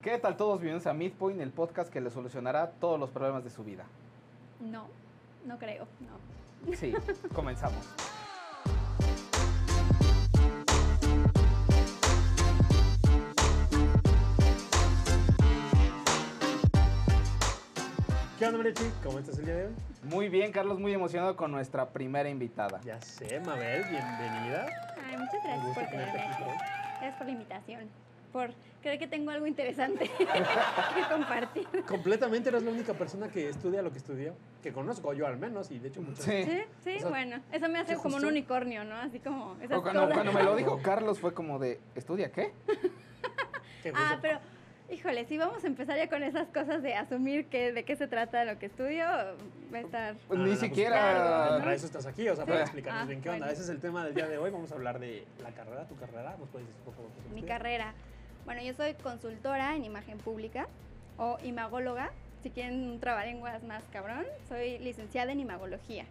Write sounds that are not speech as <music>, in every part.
¿Qué tal todos? Bienvenidos a Midpoint, el podcast que le solucionará todos los problemas de su vida. No, no creo, no. Sí, <laughs> comenzamos. ¿Qué onda, Mariachi? ¿Cómo estás el día de hoy? Muy bien, Carlos, muy emocionado con nuestra primera invitada. Ya sé, Mabel, bienvenida. Ay, muchas gracias por tenerme aquí. Gracias por la invitación, por creer que tengo algo interesante <laughs> que compartir. Completamente eres la única persona que estudia lo que estudió, que conozco yo al menos, y de hecho muchas Sí. Sí, sí, O sea, bueno, eso me hace como un unicornio, ¿no? Así como esas O cuando, cosas. cuando me lo dijo <laughs> Carlos fue como de, ¿estudia qué? <laughs> que Ah, pero, híjole, si vamos a empezar ya con esas cosas de asumir que de qué se trata lo que estudio, va a estar... Pues Ah, ni pues, siquiera... claro, Para eso estás aquí, o sea, para Sí. explicarnos Ah, bien qué onda. bueno. Ese es el tema del día de hoy. Vamos a hablar de la carrera, tu carrera. ¿Nos puedes decir, qué Mi carrera. Bueno, yo soy consultora en imagen pública o imagóloga. Si quieren un trabalenguas más cabrón, soy licenciada en imagología.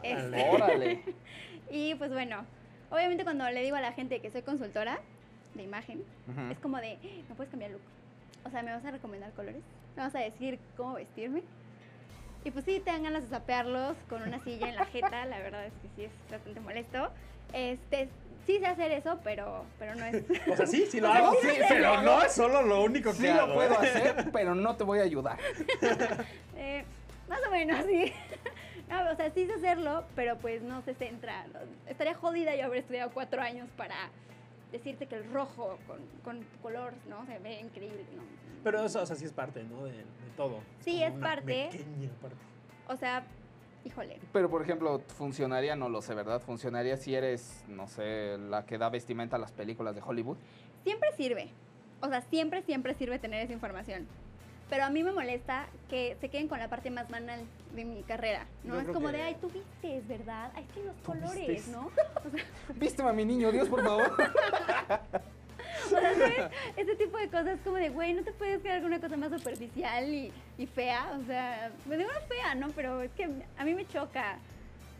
Órale. Este, Órale. <laughs> y pues bueno, obviamente cuando le digo a la gente que soy consultora de imagen, es como de, ¿me puedes cambiar look? O sea, ¿me vas a recomendar colores? ¿Me vas a decir cómo vestirme? Y pues sí, te dan ganas de sapearlos con una silla en la jeta, la verdad es que sí es bastante molesto. Este, sí sé hacer eso, pero, pero no es... <laughs> O sea, sí, sí lo hago, sí, sí, pero no es solo lo único que Sí hago. lo puedo ¿eh? hacer, <laughs> pero no te voy a ayudar. <laughs> Eh, más o menos, sí. No, o sea, sí sé hacerlo, pero pues no se centra. Estaría jodida yo haber estudiado cuatro años para decirte que el rojo con, con tu color, ¿no? Se ve increíble, ¿no? Pero eso, o sea, sí es parte, ¿no? De, de todo. Sí, es una parte. Pequeña parte. O sea, híjole. Pero, por ejemplo, funcionaría, no lo sé, ¿verdad? Funcionaría si eres, no sé, la que da vestimenta a las películas de Hollywood. Siempre sirve. O sea, siempre, siempre sirve tener esa información. Pero a mí me molesta que se queden con la parte más banal de mi carrera, ¿no? Yo es como que- de, ay, tú vistes, ¿verdad? Ay, es que los colores, vistes. ¿no? <laughs> Vísteme a mi niño, Dios, por favor. <laughs> O sea, ¿sabes? Ese tipo de cosas como de, güey, no te puedes quedar con una cosa más superficial y, y fea. O sea, me digo no fea, ¿no? Pero es que a mí me choca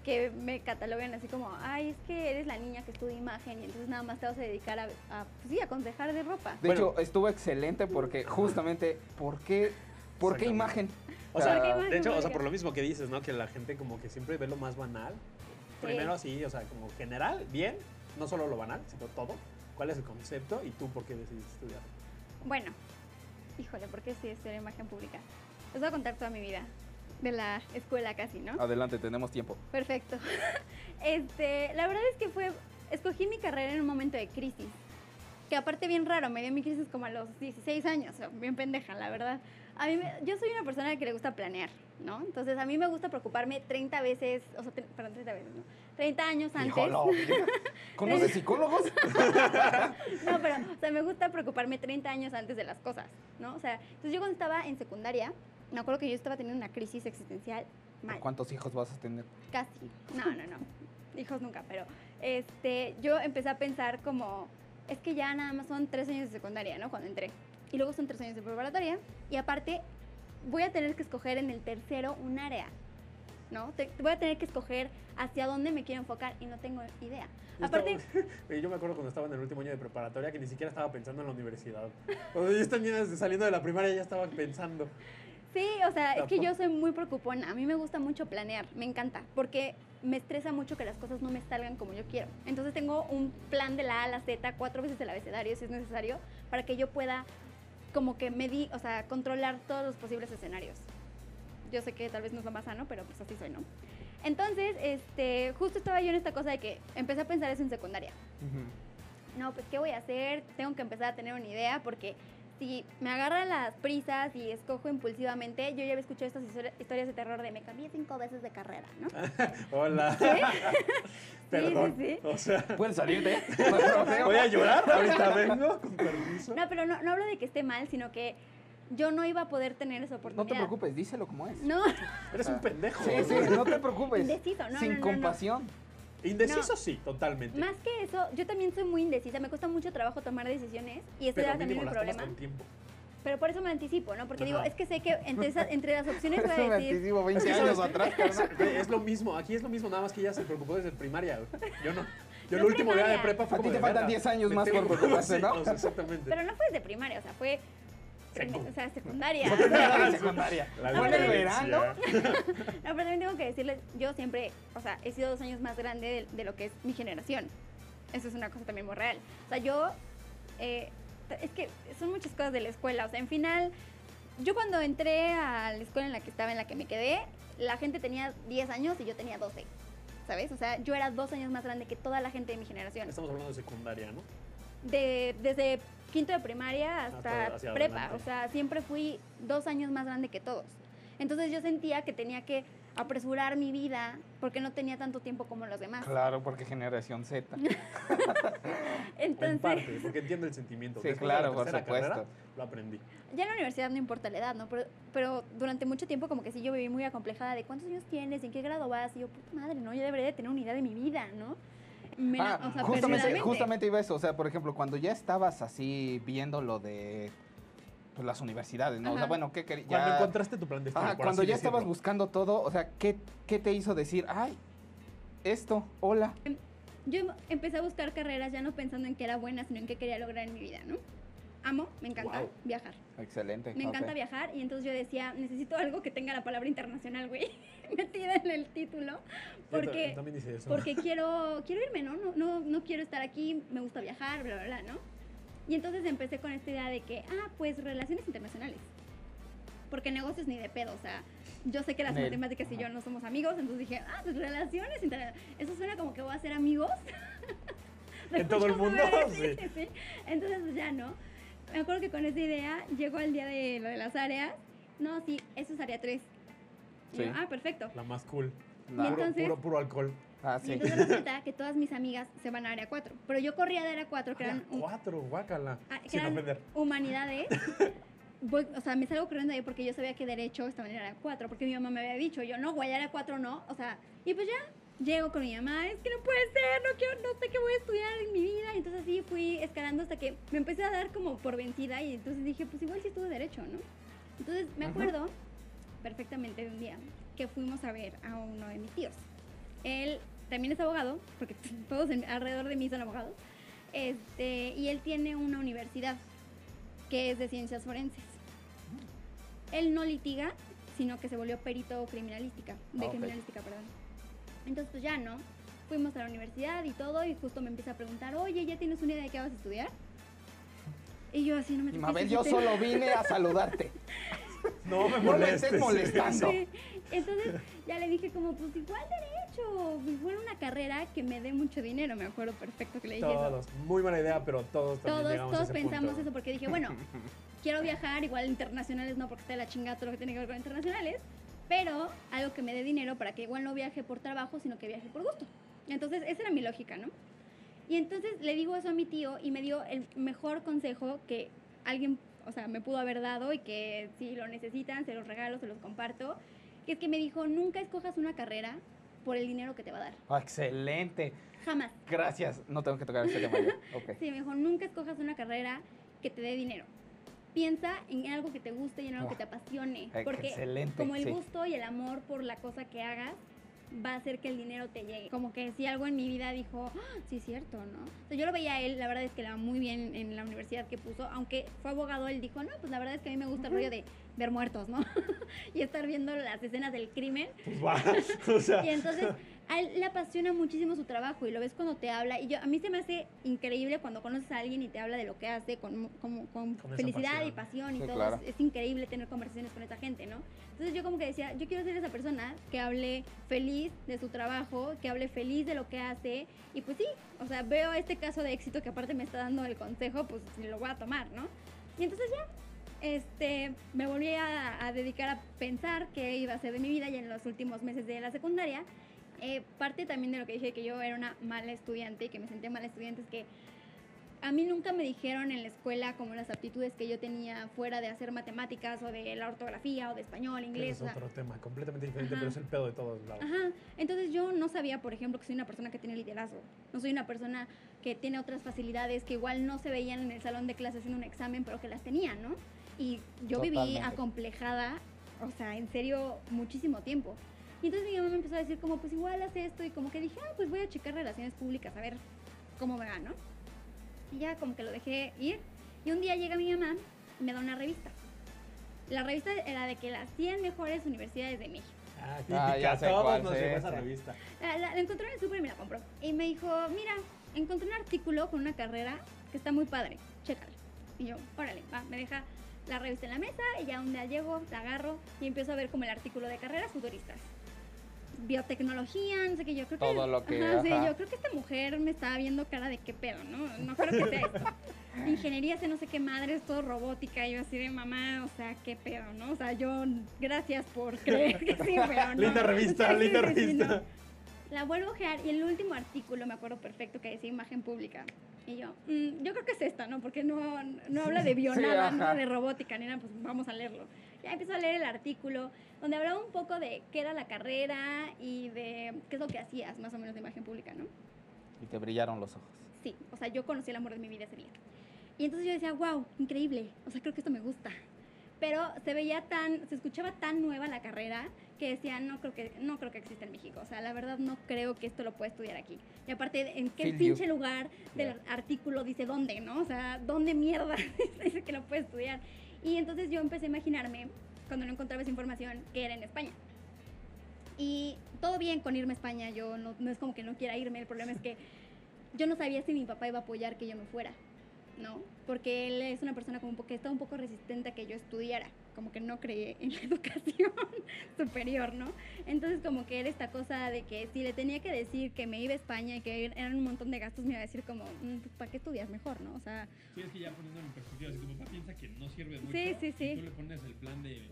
que me cataloguen así como, ay, es que eres la niña que estudia imagen y entonces nada más te vas a dedicar a, a pues sí, a aconsejar de ropa. De Bueno. hecho, estuvo excelente porque justamente, ¿por qué, ¿por qué imagen? O sea, ¿Por qué imagen? de hecho, o sea, por lo mismo que dices, ¿no? Que la gente como que siempre ve lo más banal. Sí. Primero así, o sea, como general, bien, no solo lo banal, sino todo. ¿Cuál es el concepto y tú por qué decidiste estudiar? Bueno, híjole, ¿por qué sí estudiar imagen pública? Les voy a contar toda mi vida de la escuela casi, ¿no? Adelante, tenemos tiempo. Perfecto. <laughs> Este, la verdad es que fue, escogí mi carrera en un momento de crisis. Que aparte bien raro, me dio mi crisis como a los 16 años, bien pendeja, la verdad. A mí, me- yo soy una persona que le gusta planear, ¿no? Entonces a mí me gusta preocuparme 30 veces, o sea, perdón, 30 veces, ¿no? 30 años antes. Híjole, ¿Conoces psicólogos? <laughs> No, pero, o sea, me gusta preocuparme 30 años antes de las cosas, ¿no? O sea, entonces yo cuando estaba en secundaria, me acuerdo que yo estaba teniendo una crisis existencial mal. ¿Cuántos hijos vas a tener? Casi. No, no, no. Hijos nunca, pero este, yo empecé a pensar como, es que ya nada más son tres años de secundaria, ¿no? Cuando entré. Y luego son tres años de preparatoria. Y aparte, voy a tener que escoger en el tercero un área, ¿no? Te- voy a tener que escoger hacia dónde me quiero enfocar y no tengo idea. Yo Aparte, <laughs> estaba- Oye, yo me acuerdo cuando estaba en el último año de preparatoria que ni siquiera estaba pensando en la universidad. Cuando yo estaba saliendo de la primaria ya estaba pensando. Sí, o sea, es que yo soy muy preocupona. A mí me gusta mucho planear, me encanta, porque me estresa mucho que las cosas no me salgan como yo quiero. Entonces tengo un plan de la A a la Z, cuatro veces el abecedario si es necesario, para que yo pueda como que medir, o sea, controlar todos los posibles escenarios. Yo sé que tal vez no es lo más sano, pero pues así soy, ¿no? Entonces, este, justo estaba yo en esta cosa de que empecé a pensar eso en secundaria no, pues ¿qué voy a hacer? Tengo que empezar a tener una idea porque si me agarran las prisas y escojo impulsivamente, yo ya había escuchado estas histori- historias de terror de me cambié cinco veces de carrera, ¿no? <laughs> Hola. <laughs> Perdón. sí, sí. O sea, ¿Puedes salirte? <laughs> Voy a llorar. Ahorita vengo, con permiso. No, pero no, no hablo de que esté mal, sino que yo no iba a poder tener esa No oportunidad. te preocupes, díselo como es. No, Eres un pendejo. Sí, sí, no te preocupes. Indeciso, no, Sin no, no, no. compasión. Indeciso No. sí, totalmente. más que eso, yo también soy muy indecisa, me cuesta mucho trabajo tomar decisiones y este era también mi problema. con tiempo. Pero por eso me anticipo, ¿no? Porque digo, es que sé que entre, esa- entre las opciones <laughs> voy a me decir... anticipo 20 Es que, años atrás, Es lo mismo, aquí es lo mismo, nada más que ella se preocupó desde primaria. Yo no. Yo Yo el último día de prepa fue A ti te faltan verga, 10 años me más por preocuparse, Sí, ¿no? o sea, exactamente. Pero no fue desde primaria, o sea, fue O sea, secundaria. En <laughs> secundaria. La el diferencia. verano. No, pero también tengo que decirles, yo siempre, o sea, he sido dos años más grande de, de lo que es mi generación. Eso es una cosa también muy real. O sea, yo, eh, es que son muchas cosas de la escuela. O sea, en final, yo cuando entré a la escuela en la que estaba, en la que me quedé, la gente tenía 10 años y yo tenía 12. ¿Sabes? O sea, yo era dos años más grande que toda la gente de mi generación. Estamos hablando de secundaria, ¿no? De, desde quinto de primaria hasta Hasta hacia prepa. adelante. O sea, siempre fui dos años más grande que todos. Entonces yo sentía que tenía que apresurar mi vida porque no tenía tanto tiempo como los demás. Claro, porque generación Z. <laughs> En Entonces, parte, porque entiendo el sentimiento. Sí, Después de la claro, por supuesto. carrera, lo aprendí. ya en la universidad no importa la edad, ¿no? Pero, pero durante mucho tiempo como que sí yo viví muy acomplejada de cuántos años tienes, en qué grado vas, y yo, puta madre, ¿no? Yo debería de tener una idea de mi vida, ¿no? Me- Ah, o sea, justamente, justamente iba eso. O sea, por ejemplo, cuando ya estabas así viendo lo de pues, las universidades, ¿no? O sea, bueno, ¿qué querías? Cuando encontraste tu plan de estudio, Ajá, cuando ya estabas decirlo. buscando todo, o sea, ¿qué, ¿qué te hizo decir, ay, esto, hola? Yo empecé a buscar carreras ya no pensando en qué era buena, sino en qué quería lograr en mi vida, ¿no? Amo, me encanta Wow. viajar. Excelente. Me encanta viajar y entonces yo decía, necesito algo que tenga la palabra internacional, güey, <laughs> metida en el título, Yo porque también hice eso. porque <laughs> quiero quiero irme, ¿no? No, no no quiero estar aquí, me gusta viajar, bla, bla, bla, ¿no? Y entonces empecé con esta idea de que, ah, pues relaciones internacionales. Porque negocios ni de pedo, o sea, yo sé que las Nel. matemáticas y yo no somos amigos, entonces dije, ah, pues relaciones internacionales. Eso suena como que voy a hacer amigos. <laughs> ¿En todo el mundo? sí, sí. Entonces, pues ya, ¿no? Me acuerdo que con esa idea llegó el día de lo de las áreas. No, sí, eso es área 3. Sí. ah, perfecto. La más cool. No. Y Puro, entonces- puro, puro alcohol. Ah, Y sí. entonces resulta <laughs> que todas mis amigas se van a área 4. Pero yo corría de área 4, que eran, un- cuatro, guácala. ah, que Sin eran ofender. humanidades. <laughs> Voy- o sea, me salgo corriendo ahí porque yo sabía que derecho estaba en área 4, porque mi mamá me había dicho, yo no, güey, área 4 no. O sea, y pues ya, llego con mi mamá, es que no puede ser, no quiero, no sé qué voy a estudiar en mi vida. Y entonces escalando hasta que me empecé a dar como por vencida y entonces dije, pues igual sí estudio derecho, ¿no? Entonces me Ajá. acuerdo perfectamente de un día que fuimos a ver a uno de mis tíos. Él también es abogado, porque <laughs> todos alrededor de mí son abogados, este, y él tiene una universidad que es de ciencias forenses. Él no litiga, sino que se volvió perito criminalística, de Ah, ok. criminalística, perdón. Entonces, pues ya, ¿no? Fuimos a la universidad y todo, y justo me empieza a preguntar, oye, ¿ya tienes una idea de qué vas a estudiar? Y yo así, no me Mabel, yo tema". solo vine a <laughs> saludarte. No me No molestes. estés molestando. Sí. Entonces ya le dije como, pues igual derecho, igual una carrera que me dé mucho dinero, me acuerdo perfecto que le dije eso. Todos. Muy buena idea, pero todos también Todos, llegamos a todos ese pensamos punto. eso porque dije, bueno, <laughs> quiero viajar, igual internacionales no, porque está de la chingada todo lo que tiene que ver con internacionales, pero algo que me dé dinero para que igual no viaje por trabajo, sino que viaje por gusto. Entonces, esa era mi lógica, ¿no? Y entonces le digo eso a mi tío y me dio el mejor consejo que alguien, o sea, me pudo haber dado y que si lo necesitan, se los regalo, se los comparto, que es que me dijo, nunca escojas una carrera por el dinero que te va a dar. Ah, excelente. Jamás. Gracias. No tengo que tocar ese tema ya. <laughs> Ok. Sí, me dijo, nunca escojas una carrera que te dé dinero. Piensa en algo que te guste y en algo Oh, que te apasione. Porque excelente, como el sí. gusto y el amor por la cosa que hagas va a hacer que el dinero te llegue. Como que si algo en mi vida dijo, "Ah, sí es cierto, ¿no? Entonces yo lo veía a él, la verdad es que le va muy bien en la universidad que puso, aunque fue abogado, él dijo, no, pues la verdad es que a mí me gusta el rollo de ver muertos, ¿no? <laughs> y estar viendo las escenas del crimen. Pues va. <laughs> o sea, Y entonces a él le apasiona muchísimo su trabajo y lo ves cuando te habla. Y yo a mí se me hace increíble cuando conoces a alguien y te habla de lo que hace con, con, con Con felicidad pasión. y pasión y Sí, todo. claro. Es, es increíble tener conversaciones con esa gente, ¿no? Entonces yo como que decía, yo quiero ser esa persona que hable feliz de su trabajo, que hable feliz de lo que hace. Y pues sí, o sea, veo este caso de éxito que aparte me está dando el consejo, pues lo voy a tomar, ¿no? Y entonces ya, este, me volví a, a dedicar a pensar qué iba a ser de mi vida ya en los últimos meses de la secundaria. Eh, parte también de lo que dije que yo era una mala estudiante y que me sentía mala estudiante es que a mí nunca me dijeron en la escuela como las aptitudes que yo tenía fuera de hacer matemáticas o de la ortografía o de español, inglés. es o sea, otro tema completamente diferente, Ajá. pero es el pedo de todos lados. Ajá. Entonces yo no sabía, por ejemplo, que soy una persona que tiene liderazgo. No soy una persona que tiene otras facilidades que igual no se veían en el salón de clases haciendo un examen, pero que las tenía, ¿no? Y yo viví Totalmente. acomplejada, o sea, en serio, muchísimo tiempo. Y entonces mi mamá me empezó a decir como, pues igual haz esto, y como que dije, ah, pues voy a checar relaciones públicas, a ver cómo me va, ¿no? Y ya como que lo dejé ir. Y un día llega mi mamá y me da una revista. La revista era de que las 100 mejores universidades de México. Ah, Ah, ya sé todos cuál, nos sí, llegó esa sí. revista. La, la- la encontró en el súper y me la compró. Y me dijo, mira, encontré un artículo con una carrera que está muy padre, chécala. Y yo, órale, va, me deja la revista en la mesa y ya un día llego, la agarro y empiezo a ver como el artículo de carreras futuristas. Biotecnología, no sé qué, yo creo que... Todo lo que- Ajá, sí, ajá. yo creo que esta mujer me estaba viendo cara de qué pedo, ¿no? No creo que sea esto. Ingeniería, sé no sé qué madre, es todo robótica. Y yo así de mamá, o sea, qué pedo, ¿no? O sea, yo, gracias por creer que sí, <laughs> pero no. Linda revista, Sí, linda sí, sí, revista. no. La vuelvo a ojear y el último artículo me acuerdo perfecto que decía imagen pública. Y yo, mm, yo creo que es esta, ¿no? Porque no, no habla de bionada, Sí, no de robótica, ni nada, pues vamos a leerlo. Ya empiezo a leer el artículo donde hablaba un poco de qué era la carrera y de qué es lo que hacías, más o menos de imagen pública, ¿no? Y te brillaron los ojos. Sí, o sea, yo conocí el amor de mi vida ese día. Y entonces yo decía, wow, increíble, o sea, creo que esto me gusta. Pero se veía tan, se escuchaba tan nueva la carrera que decía, no creo que, no creo que exista en México. O sea, la verdad no creo que esto lo pueda estudiar aquí. Y aparte, ¿en qué Feel you. pinche lugar del Yeah. artículo dice dónde, no? O sea, ¿dónde mierda <laughs> dice que lo puede estudiar? Y entonces yo empecé a imaginarme, cuando no encontraba esa información, que era en España. Y todo bien con irme a España, yo no, no es como que no quiera irme, el problema es que yo no sabía si mi papá iba a apoyar que yo me fuera, ¿no? Porque él es una persona como que está un poco resistente a que yo estudiara, como que no cree en la <laughs> educación superior, ¿no? Entonces como que era esta cosa de que si le tenía que decir que me iba a España y que eran un montón de gastos, me iba a decir como, "Mm, pues, ¿para qué estudias mejor, no? O sea, Sí, es que ya poniéndolo en perspectiva, si tu papá piensa que no sirve mucho, Sí, sí, y sí. tú le pones el plan de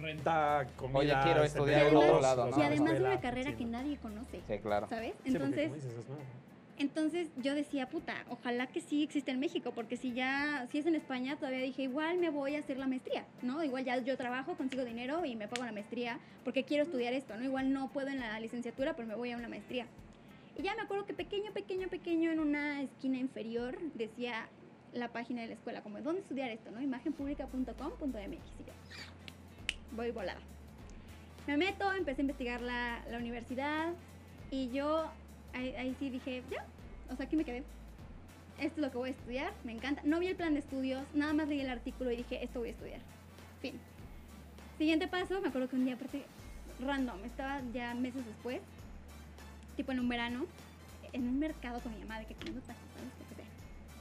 renta. Comida. Oye, quiero estudiar en otro lado, ¿no? y además de una carrera sí, que nadie conoce, Sí, claro. ¿sabes? Entonces... Entonces yo decía, puta, ojalá que sí existe en México, porque si ya, si es en España, todavía dije, igual me voy a hacer la maestría, ¿no? Igual ya yo trabajo, consigo dinero y me pago la maestría, porque quiero estudiar esto, ¿no? Igual no puedo en la licenciatura, pero me voy a una maestría. Y ya me acuerdo que pequeño, pequeño, pequeño, en una esquina inferior, decía la página de la escuela, como, ¿dónde estudiar esto, no? Imagenpublica.com.mx. Y yo, voy volada. Me meto, empecé a investigar la, la universidad y yo ahí, sí dije, ya, o sea, aquí me quedé. Esto es lo que voy a estudiar, me encanta. No vi el plan de estudios, nada más leí el artículo y dije, esto voy a estudiar. Fin. Siguiente paso, me acuerdo que un día, aparte, random, estaba ya meses después, tipo en un verano, en un mercado con mi mamá de que comiendo tacos, ¿sabes?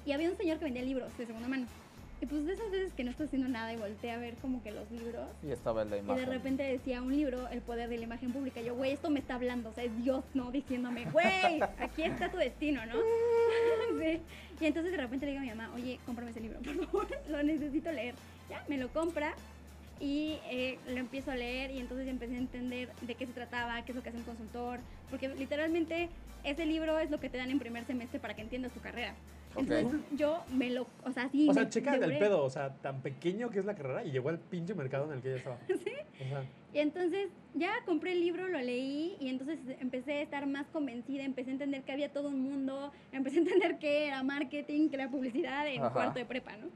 Y había un señor que vendía libros de segunda mano. Y pues de esas veces que no estoy haciendo nada y volteé a ver como que los libros Y estaba de y imagen. de repente decía un libro, El poder de la imagen pública. Yo, güey, esto me está hablando. O sea, es Dios, ¿no? Diciéndome, güey, aquí está tu destino, ¿no? <laughs> sí. Y entonces de repente le digo a mi mamá, oye, cómprame ese libro, por favor. <laughs> lo necesito leer. Ya, me lo compra. Y eh, lo empiezo a leer y entonces empecé a entender de qué se trataba, qué es lo que hace un consultor. Porque literalmente ese libro es lo que te dan en primer semestre para que entiendas tu carrera. Entonces yo me lo, o sea, sí. O sea, checa el pedo, o sea, tan pequeño que es la carrera y llegó al pinche mercado en el que ella estaba. <laughs> Sí. O sea, Y entonces ya compré el libro, lo leí y entonces empecé a estar más convencida, empecé a entender que había todo un mundo, empecé a entender que era marketing, que era publicidad en Ajá. cuarto de prepa, ¿no?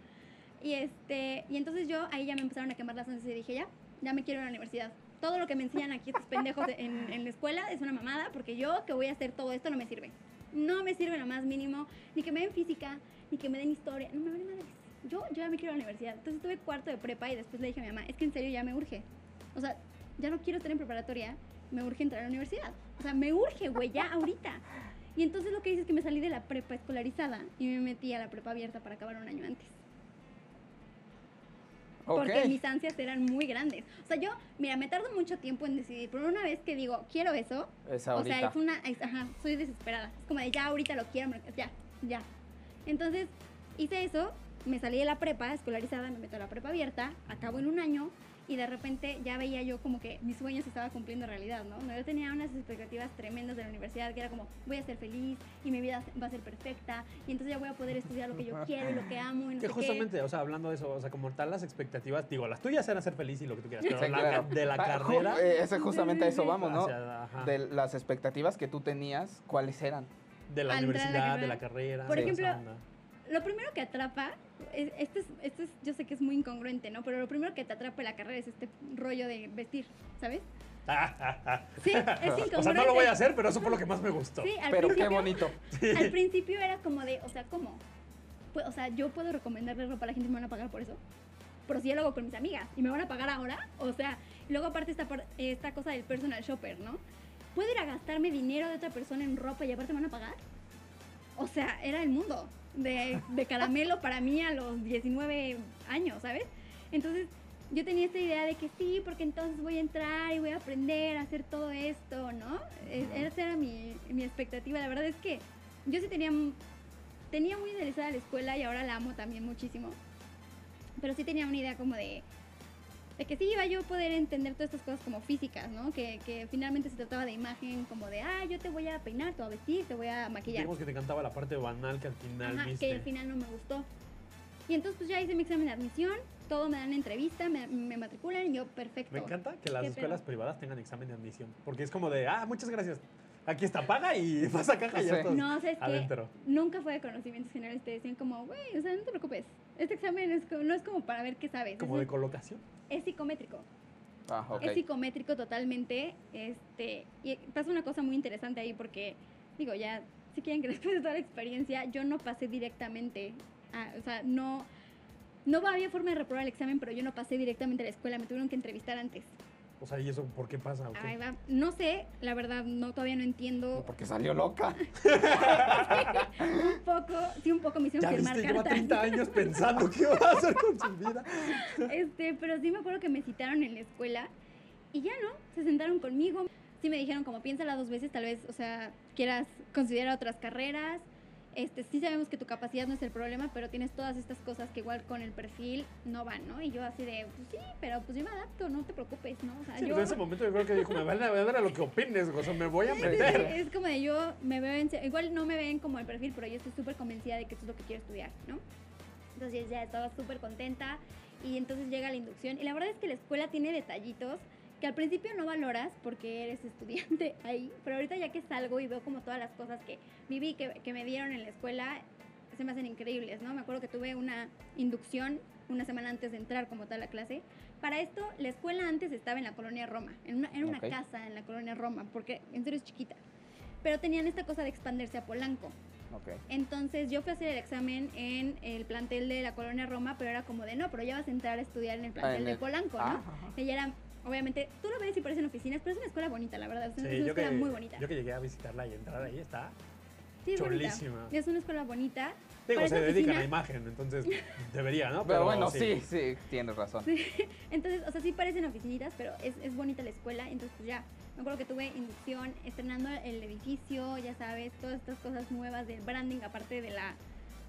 Y, este, y entonces yo ahí ya me empezaron a quemar las ansias y dije, ya, ya me quiero ir a la universidad. Todo lo que me enseñan aquí estos pendejos de- en, en la escuela es una mamada porque yo que voy a hacer todo esto no me sirve. No me sirve lo más mínimo, ni que me den física, ni que me den historia, no me vale madres. Yo, yo ya me quiero a la universidad. Entonces tuve cuarto de prepa y después le dije a mi mamá, es que en serio ya me urge. O sea, ya no quiero estar en preparatoria, me urge entrar a la universidad. O sea, me urge, güey, ya ahorita. Y entonces lo que hice es que me salí de la prepa escolarizada y me metí a la prepa abierta para acabar un año antes. Porque mis ansias eran muy grandes. O sea, yo, mira, me tardo mucho tiempo en decidir, pero una vez que digo, quiero eso, Es o sea, es una, es- ajá, soy desesperada. Es como de ya ahorita lo quiero, ya, ya. Entonces, hice eso, me salí de la prepa escolarizada, me meto a la prepa abierta, acabo en un año y de repente ya veía yo como que mis sueños se estaban cumpliendo realidad, ¿no? Yo tenía unas expectativas tremendas de la universidad, que era como, voy a ser feliz y mi vida va a ser perfecta y entonces ya voy a poder estudiar lo que yo quiero y lo que amo y no que sé qué. justamente, o sea, hablando de eso, o sea, como tal las expectativas, digo, las tuyas eran ser feliz y lo que tú quieras, pero Sí, la, claro. de la carrera... eh, ese justamente a eso vamos, ¿no? De las expectativas que tú tenías, ¿cuáles eran? de la al universidad, de la carrera. Por ejemplo. Lo primero que atrapa, es- esto es, esto es, yo sé que es muy incongruente, ¿no? Pero lo primero que te atrapa en la carrera es este rollo de vestir, ¿sabes? <laughs> Sí, es incongruente. o sea, no lo voy a hacer, pero eso fue lo que más me gustó. Sí, al Pero qué bonito. Al principio era como de, o sea, ¿cómo? Pues, o sea, yo puedo recomendarle ropa a la gente y me van a pagar por eso. pero si yo lo hago con mis amigas y me van a pagar ahora, o sea, luego aparte esta, esta cosa del personal shopper, ¿no? ¿Puedo ir a gastarme dinero de otra persona en ropa y aparte me van a pagar? O sea, era el mundo de, de caramelo para mí a los 19 años, ¿sabes? Entonces yo tenía esta idea de que sí, porque entonces voy a entrar y voy a aprender a hacer todo esto, ¿no? E- Esa era mi, mi expectativa. La verdad es que yo sí tenía, tenía muy idealizada la escuela y ahora la amo también muchísimo. Pero sí tenía una idea como de, de que sí iba yo a poder entender todas estas cosas como físicas, ¿no? Que, que finalmente se trataba de imagen, como de, ah, yo te voy a peinar, te voy a vestir, te voy a maquillar. Digamos que te encantaba la parte banal que al final Ajá, viste. que al final no me gustó. Y entonces pues ya hice mi examen de admisión, todo me dan entrevista, me, me matriculan y yo, perfecto. Me encanta que las ¿Qué escuelas pedo? privadas tengan examen de admisión. Porque es como de, ah, muchas gracias. Aquí está, paga y <laughs> vas a caja y ya Sí. estás No, ¿sabes qué? adentro. Nunca fue de conocimientos generales, te decían como, güey, o sea, no te preocupes. Este examen es como- no es como para ver qué sabes. Como de colocación. es psicométrico. Ah. Es psicométrico totalmente. Este, y pasa una cosa muy interesante ahí porque, digo, ya, si quieren que <laughs> después de toda la experiencia, yo no pasé directamente, a- o sea, no, no había forma de reprobar el examen, pero yo no pasé directamente a la escuela, me tuvieron que entrevistar antes. O sea, ¿y eso por qué pasa? o qué? Ahí va. No sé, la verdad, no, todavía no entiendo Porque salió loca. <laughs> un poco, sí, un poco me hicieron Ya firmar viste, lleva cartas. 30 años pensando qué va a hacer con su vida. <laughs> Este, pero sí me acuerdo que me citaron en la escuela y ya no, se sentaron conmigo. Sí me dijeron como piénsala dos veces, tal vez, o sea, quieras considerar otras carreras. Este, sí sabemos que tu capacidad no es el problema, pero tienes todas estas cosas que igual con el perfil no van, ¿no? Y yo así de, pues sí, pero pues yo me adapto, no te preocupes, ¿no? O sea, Sí, yo... en ese momento yo creo que dijo, me vale a ver a lo que opines, o sea, me voy a Sí, sí, meter. sí, Es como de yo me veo en, igual no me ven como el perfil, pero yo estoy súper convencida de que esto es lo que quiero estudiar, ¿no? Entonces ya estaba súper contenta y entonces llega la inducción y la verdad es que la escuela tiene detallitos que al principio no valoras porque eres estudiante <laughs> ahí, pero ahorita ya que salgo y veo como todas las cosas que viví, que, que me dieron en la escuela, se me hacen increíbles, ¿no? Me acuerdo que tuve una inducción una semana antes de entrar como tal a clase. Para esto, la escuela antes estaba en la colonia Roma, en una, en una Ok. casa en la colonia Roma, porque en serio es chiquita. Pero tenían esta cosa de expandirse a Polanco. Ok. Entonces yo fui a hacer el examen en el plantel de la colonia Roma, pero era como de no, pero ya vas a entrar a estudiar en el plantel en de el- Polanco, Ah, ¿no? ajá. Ella era, obviamente, tú lo ves y parecen oficinas, pero es una escuela bonita, la verdad. Es una, Sí, es una yo escuela que, muy bonita. yo que llegué a visitarla y entrar ahí está. sí, es bonita. chulísima. Es una escuela bonita. Digo, se dedican a oficina- imagen, entonces debería, ¿no? Pero bueno, sí, sí, tienes razón. <laughs> Entonces, o sea, sí parecen oficinitas, pero es, es bonita la escuela. Entonces, pues ya, me acuerdo que tuve inducción, estrenando el edificio, ya sabes, todas estas cosas nuevas del branding, aparte de la,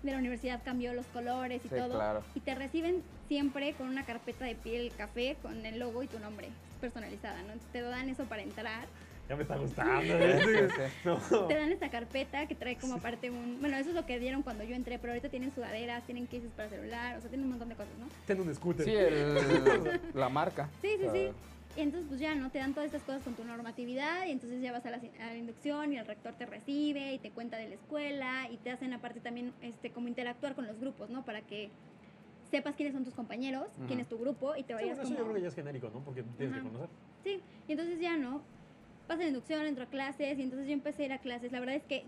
de la universidad cambió los colores y Sí, todo. claro. Y te reciben siempre con una carpeta de piel café con el logo y tu nombre personalizada, ¿no? Entonces, te dan eso para entrar. Ya me está gustando. <laughs> Sí, ¿eh? sí. <laughs> No. Te dan esta carpeta que trae como aparte un... Bueno, eso es lo que dieron cuando yo entré, pero ahorita tienen sudaderas, tienen cases para celular, o sea, tienen un montón de cosas, ¿no? Ten un scooter. Sí, el- <laughs> la marca. Sí, sí, sí. Y entonces pues ya, ¿no? Te dan todas estas cosas con tu normatividad y entonces ya vas a la, a la inducción y el rector te recibe y te cuenta de la escuela y te hacen aparte también este como interactuar con los grupos, ¿no? Para que sepas quiénes son tus compañeros, quién es tu grupo y te Sí, vayas bueno, eso yo como... creo que ya es genérico, ¿no? Porque tienes que conocer. Sí, y entonces ya, ¿no? Pasa la inducción, entro a clases y entonces yo empecé a ir a clases. La verdad es que,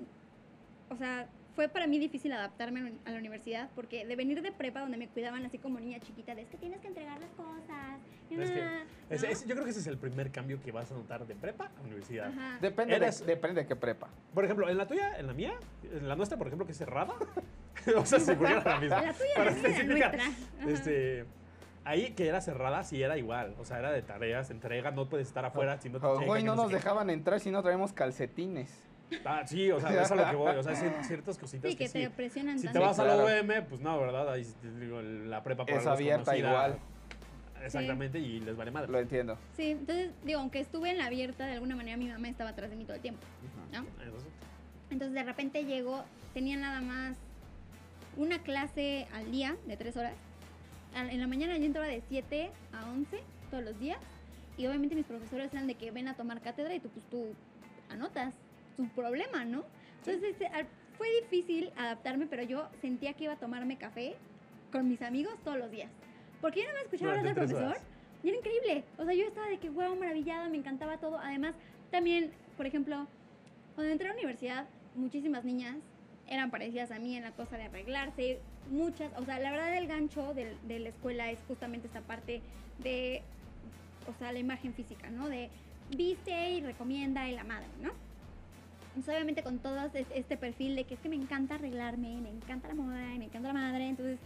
o sea, fue para mí difícil adaptarme a la universidad porque de venir de prepa donde me cuidaban así como niña chiquita, de es que tienes que entregar las cosas. Es que ah", yo creo que ese es el primer cambio que vas a notar de prepa a universidad. Ajá. Depende, Eres- de, depende de qué prepa. Por ejemplo, en la tuya, en la mía, en la nuestra, por ejemplo, que es cerrada. o sea, fuera la misma. La tuya, Para la mía, nuestra. Este, ahí que era cerrada, sí era igual. O sea, era de tareas, entrega, no puedes estar afuera si no te Oh, Güey, que no nos qué. dejaban entrar si no traemos calcetines. Ah, sí, o sea, eso <laughs> es a lo que voy. O sea, cier- ciertas cositas Sí, que, que te sí. presionan Si te vas a claro. la UM, pues no, ¿verdad? Ahí digo, la prepa por Es abierta conocida. igual. Exactamente, y les vale madre. Lo entiendo. Sí, entonces, digo, aunque estuve en la abierta, de alguna manera mi mamá estaba atrás de mí todo el tiempo. Entonces, de repente llegó, tenía nada más una clase al día de tres horas. En la mañana yo entraba de 7 a 11 todos los días. Y obviamente mis profesores eran de que ven a tomar cátedra y tú, pues tú anotas tu problema, ¿no? Entonces, al- fue difícil adaptarme, pero yo sentía que iba a tomarme café con mis amigos todos los días. Porque yo no me escuchaba hablar del profesor. horas. Y era increíble. O sea, yo estaba de que, wow, maravillada, me encantaba todo. Además, también, por ejemplo, cuando entré a la universidad, muchísimas niñas eran parecidas a mí en la cosa de arreglarse, muchas, o sea, la verdad el gancho del- de, la escuela es justamente esta parte de, o sea, la imagen física, ¿no? De viste y recomienda y la madre, ¿no? Entonces, obviamente con todo es- este perfil de que es que me encanta arreglarme, me encanta la moda me encanta la madre, entonces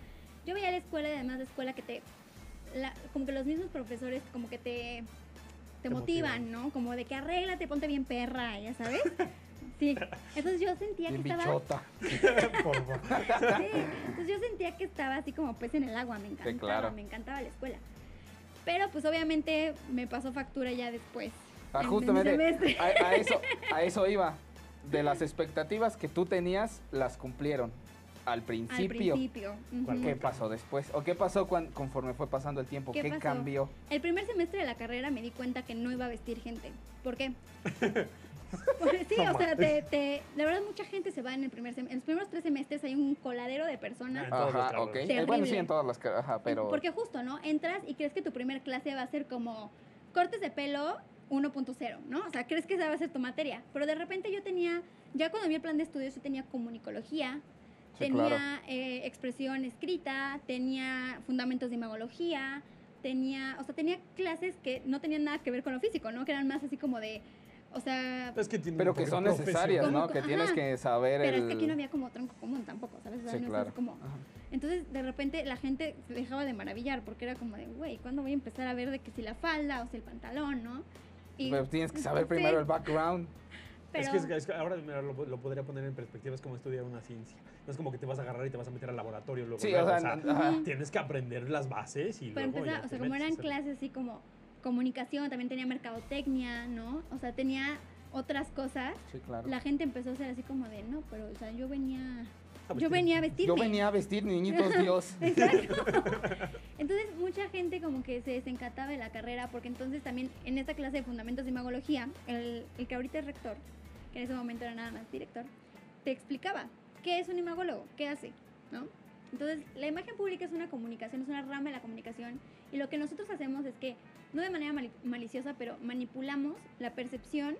yo veía la escuela y además la escuela que te, la- como que los mismos profesores como que te, te, Te motivan, motivan. ¿no? Como de que arréglate, ponte bien perra, ya sabes. <laughs> Sí, entonces yo sentía que Bien estaba... bichota. <laughs> Favor. Sí, entonces yo sentía que estaba así como pez en el agua, me encantaba, claro. me encantaba la escuela. Pero pues obviamente me pasó factura ya después. Ah, justamente a eso, a eso iba. De las expectativas que tú tenías, las cumplieron al Al principio. principio. ujú. ¿Cuál ¿Qué pasó después? ¿O qué pasó cuan- conforme fue pasando el tiempo? ¿Qué ¿Qué, cambió? El primer semestre de la carrera me di cuenta que no iba a vestir gente. ¿Por qué? <laughs> Pues sí, o sea, te, te- la verdad mucha gente se va en el primer sem- en los primeros tres semestres hay un coladero de personas. Ajá, ok. Eh, Terrible. bueno, sí, en todas las carreras, ajá, pero... Porque justo, ¿no? Entras y crees que tu primer clase va a ser como cortes de pelo 1.0, ¿no? O sea, crees que esa va a ser tu materia. Pero de repente yo tenía, ya cuando vi el plan de estudios, yo tenía comunicología, Sí, tenía claro. eh, expresión escrita, tenía fundamentos de imagología, tenía, o sea, tenía clases que no tenían nada que ver con lo físico, ¿no? Que eran más así como de, o sea, Es que Pero que son necesarias, ¿no? Que tienes que saber pero el... es que aquí no había como tronco común tampoco, ¿sabes? O sea, Sí, no es claro. así como, Ajá. entonces, de repente, la gente se dejaba de maravillar porque era como de, güey, ¿cuándo voy a empezar a ver de que si la falda o si el pantalón, no? Y- Pero tienes que saber Sí, primero el background. pero- Es que, es que- es que ahora mira, lo, lo podría poner en perspectiva, es como estudiar una ciencia. No es como que te vas a agarrar y te vas a meter al laboratorio luego. Sí, o sea, o. Ujú. tienes que aprender las bases y para luego empezar, ya o sea, te como metes eran clases así como comunicación, también tenía mercadotecnia, ¿no? O sea, tenía otras cosas. Sí, claro. La gente empezó a ser así como de, no, pero, o sea, yo venía, A yo vestir. venía a vestirme. Yo venía a vestir niñitos Dios. <laughs> Exacto. Entonces mucha gente como que se desencantaba de la carrera porque entonces también en esta clase de fundamentos de imagología, el, el que ahorita es rector, que en ese momento era nada más director, te explicaba qué es un imagólogo, qué hace, ¿no? Entonces la imagen pública es una comunicación, es una rama de la comunicación y lo que nosotros hacemos es que, no de manera mali- maliciosa, pero manipulamos la percepción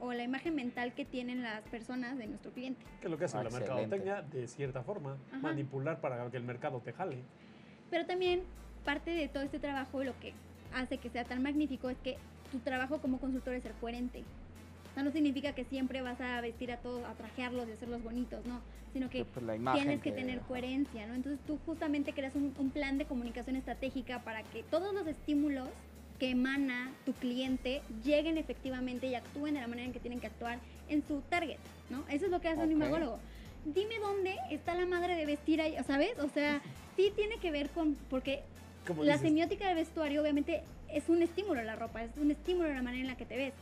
o la imagen mental que tienen las personas de nuestro cliente. Que es lo que hace Ah, la excelente. mercadotecnia de cierta forma, Ajá. manipular para que el mercado te jale. Pero también parte de todo este trabajo, lo que hace que sea tan magnífico es que tu trabajo como consultor es ser coherente. O sea, no significa que siempre vas a vestir a todos, a trajearlos y hacerlos bonitos, no. Sino que Pues tienes que tener coherencia, ¿no? Entonces tú justamente creas un, un plan de comunicación estratégica para que todos los estímulos que emana tu cliente lleguen efectivamente y actúen de la manera en que tienen que actuar en su target, ¿no? Eso es lo que hace un imagólogo. Dime dónde está la madre de vestir ahí, ¿sabes? O sea, sí tiene que ver con, porque la dices, semiótica del vestuario obviamente es un estímulo la ropa, es un estímulo la manera en la que te ves.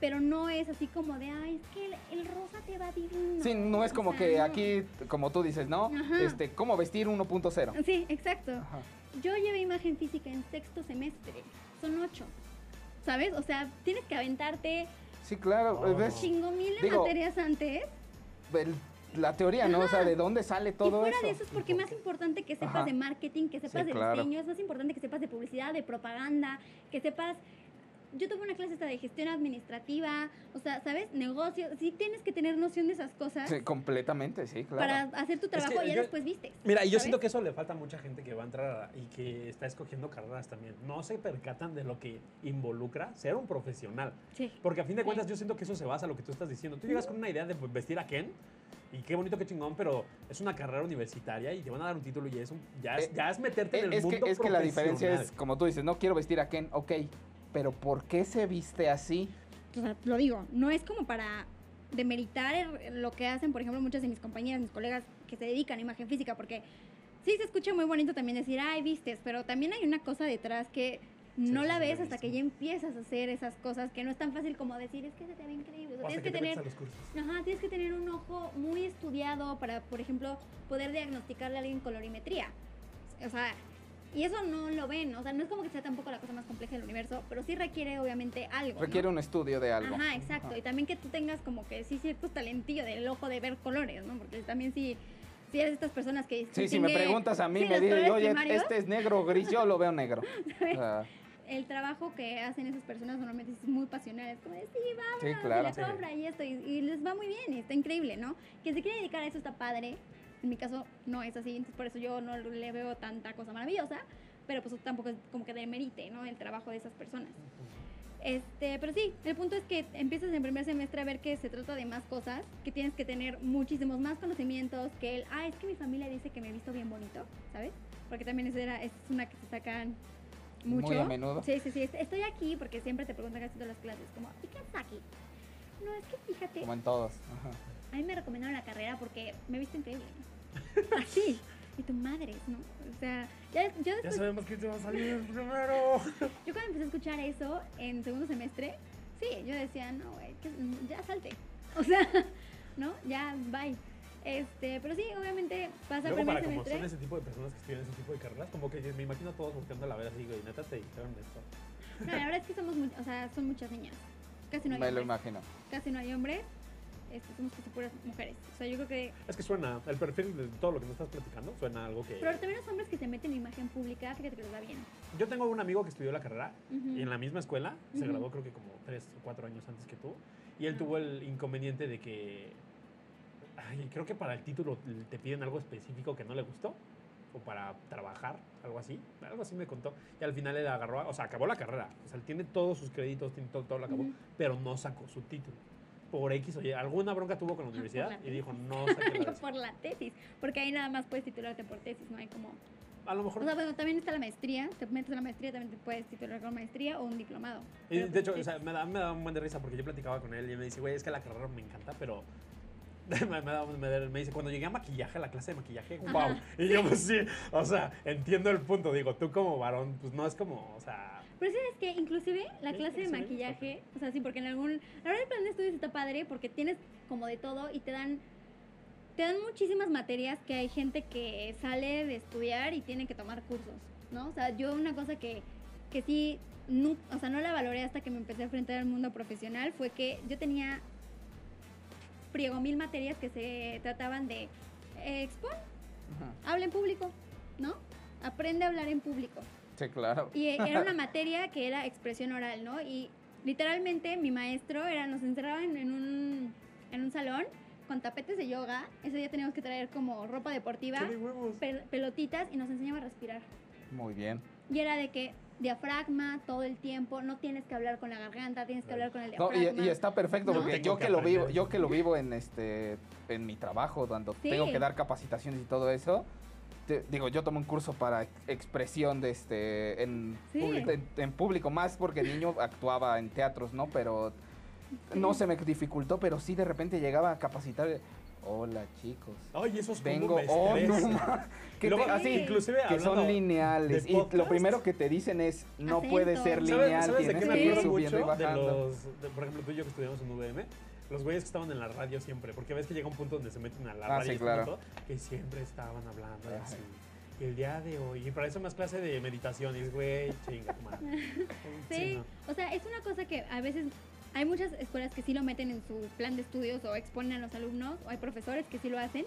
Pero no es así como de, ay, es que el, el rosa te va divino. Sí, no es O como sea, que no. aquí, como tú dices, ¿no? Ajá. Este, ¿cómo vestir 1.0? Sí, exacto. Ajá. Yo llevé imagen física en sexto semestre. Son ocho. ¿Sabes? O sea, tienes que aventarte Sí, claro. Oh. ¿Ves? chingo mil de Digo, materias antes. El- la teoría, ¿no? O sea, ¿de dónde sale y todo fuera eso? de eso es porque más importante que sepas Ajá. de marketing, que sepas de claro. diseño, es más importante que sepas de publicidad, de propaganda, que sepas... Yo tuve una clase esta de gestión administrativa, o sea, ¿sabes? Negocios. Sí tienes que tener noción de esas cosas Sí, completamente, sí, claro. para hacer tu trabajo y ya yo- después vistes. Mira, y yo siento que eso le falta a mucha gente que va a entrar a- y que está escogiendo carreras también. No se percatan de lo que involucra ser un profesional. Sí. Porque a fin de Sí. cuentas yo siento que eso se basa en lo que tú estás diciendo. Tú llegas con una idea de vestir a Ken y qué bonito, qué chingón, pero es una carrera universitaria y te van a dar un título y es un- ya, es, Eh, ya es meterte en el es, mundo que, es que la diferencia es, como tú dices, no quiero vestir a Ken, ok, pero ¿por qué se viste así? O sea, lo digo, no es como para demeritar lo que hacen, por ejemplo, muchas de mis compañeras, mis colegas que se dedican a imagen física, porque sí se escucha muy bonito también decir, ay, vistes, pero también hay una cosa detrás que no Sí, la ves hasta que ya empiezas a hacer esas cosas, que no es tan fácil como decir, es que se te ve increíble. O sea, O hasta tienes que tener. Ajá, tienes que tener un ojo muy estudiado para, por ejemplo, poder diagnosticarle a alguien colorimetría. O sea, y eso no lo ven, o sea, no es como que sea tampoco la cosa más compleja del universo, pero sí requiere obviamente algo. ¿no? Requiere un estudio de algo. Ajá, exacto. Y también que tú tengas como que sí cierto talentillo del ojo de ver colores, ¿no? Porque también si, si eres de estas personas que... Sí, si me preguntas a mí, sí, me dices, oye, primarios, este es negro o gris, yo lo veo negro. <laughs> El trabajo que hacen esas personas normalmente es muy pasional. Es como de, sí, vamos, Sí, y claro. la Sí. compra y esto, y, y les va muy bien, y está increíble, ¿no? Que se quiere dedicar a eso está padre. En mi caso no es así, entonces por eso yo no le veo tanta cosa maravillosa, pero pues tampoco es como que demerite, ¿no? El trabajo de esas personas. Este, pero sí, el punto es que empiezas en primer semestre a ver que se trata de más cosas, que tienes que tener muchísimos más conocimientos, que el, ah, es que mi familia dice que me he visto bien bonito, ¿sabes? Porque también esa era, es una que se sacan mucho. Muy a menudo. Sí, sí, sí, est- estoy aquí porque siempre te preguntan casi todas las clases, como, ¿y qué haces aquí? No, es que fíjate, Como en todos. Ajá. A mí me recomendaron la carrera porque me he visto increíble. Así. Y tu madre, ¿no? O sea, ya, yo Ya después sabemos que te va a salir primero. <laughs> yo cuando empecé a escuchar eso en segundo semestre, sí, yo decía, no, güey, ya salte. O sea, <laughs> ¿no? Ya, bye. Este, pero sí, obviamente pasa el Luego, para primer como son semestre. ese tipo de personas que estudian ese tipo de carreras, como que me imagino a todos volteando a la vez así, güey, neta te dijeron esto. No, la verdad es que somos, o sea, son muchas niñas. Casi no hay Me lo hombres. imagino. Casi no hay hombres. Este, somos casi puras mujeres. O sea, yo creo que... Es que suena, el perfil de todo lo que nos estás platicando suena a algo que... Pero también los hombres que se meten en imagen pública, fíjate que les va bien. Yo tengo un amigo que estudió la carrera Ujú. y en la misma escuela, se Ujú. graduó creo que como tres o cuatro años antes que tú, y él Ah. tuvo el inconveniente de que, ay, creo que para el título te piden algo específico que no le gustó, o para trabajar, algo así, algo así me contó, y al final él agarró, o sea, acabó la carrera, o sea, él tiene todos sus créditos, tiene todo, todo lo acabó, pero no sacó su título. Por X o Y, alguna bronca tuvo con la universidad la y dijo, no de- <laughs> por la tesis. Porque ahí nada más puedes titularte por tesis, no hay como... A lo mejor O sea, bueno, también está la maestría. Te metes a la maestría, también te puedes titular con maestría o un diplomado. Y de pues, hecho, o sea, me da, me da un buen de risa porque yo platicaba con él y me dice, güey, es que la carrera me encanta, pero <laughs> me, da- me me dice, cuando llegué a maquillaje, a la clase de maquillaje, Ajá. wow. Y yo, pues sí, o sea, entiendo el punto. Digo, tú como varón, pues no es como, o sea, Pero sí, es que inclusive la clase de maquillaje, o sea, sí, porque en algún... La verdad el plan de estudios está padre porque tienes como de todo y te dan... Te dan muchísimas materias que hay gente que sale de estudiar y tiene que tomar cursos, ¿no? O sea, yo una cosa que, que sí, nu- o sea, no la valoré hasta que me empecé a enfrentar al mundo profesional fue que yo tenía friego mil materias que se trataban de eh, expon, habla en público, ¿no? Aprende a hablar en público. Sí, claro. Y eh, era una <laughs> materia que era expresión oral, ¿no? Y literalmente mi maestro era, nos encerraban en un, en un salón con tapetes de yoga. Ese día teníamos que traer como ropa deportiva, pelotitas y nos enseñaba a respirar. Muy bien. Y era de que diafragma todo el tiempo, no tienes que hablar con la garganta, tienes que hablar con el No, diafragma. y, y está perfecto No. porque yo que que lo vivo, yo que lo vivo en este en mi trabajo, cuando Sí. tengo que dar capacitaciones y todo eso. Te- digo, yo tomé un curso para ex- expresión de este en, Sí. público, en, en público, más porque el niño actuaba en teatros, ¿no? Pero no se me dificultó, pero sí de repente llegaba a capacitar. Hola chicos. Ay, esos Vengo, oh, no, que, Luego, te- así, inclusive que son lineales. Y lo primero que te dicen es, no Acento. puede ser ¿Sabes- lineal, ¿Sabes, de tienes qué me que ir acuerdo subiendo y mucho? De bajando. los, de- por ejemplo, tú y yo que estudiamos en UVM, los güeyes que estaban en la radio siempre, porque ves que llega un punto donde se meten a la Ah, radio sí, claro. todo, que siempre estaban hablando y Ajá. así. Y el día de hoy, y para eso más clase de meditación, y es güey, chinga tu madre. <laughs> Sí, no. o sea, es una cosa que a veces hay muchas escuelas que sí lo meten en su plan de estudios o exponen a los alumnos, o hay profesores que sí lo hacen,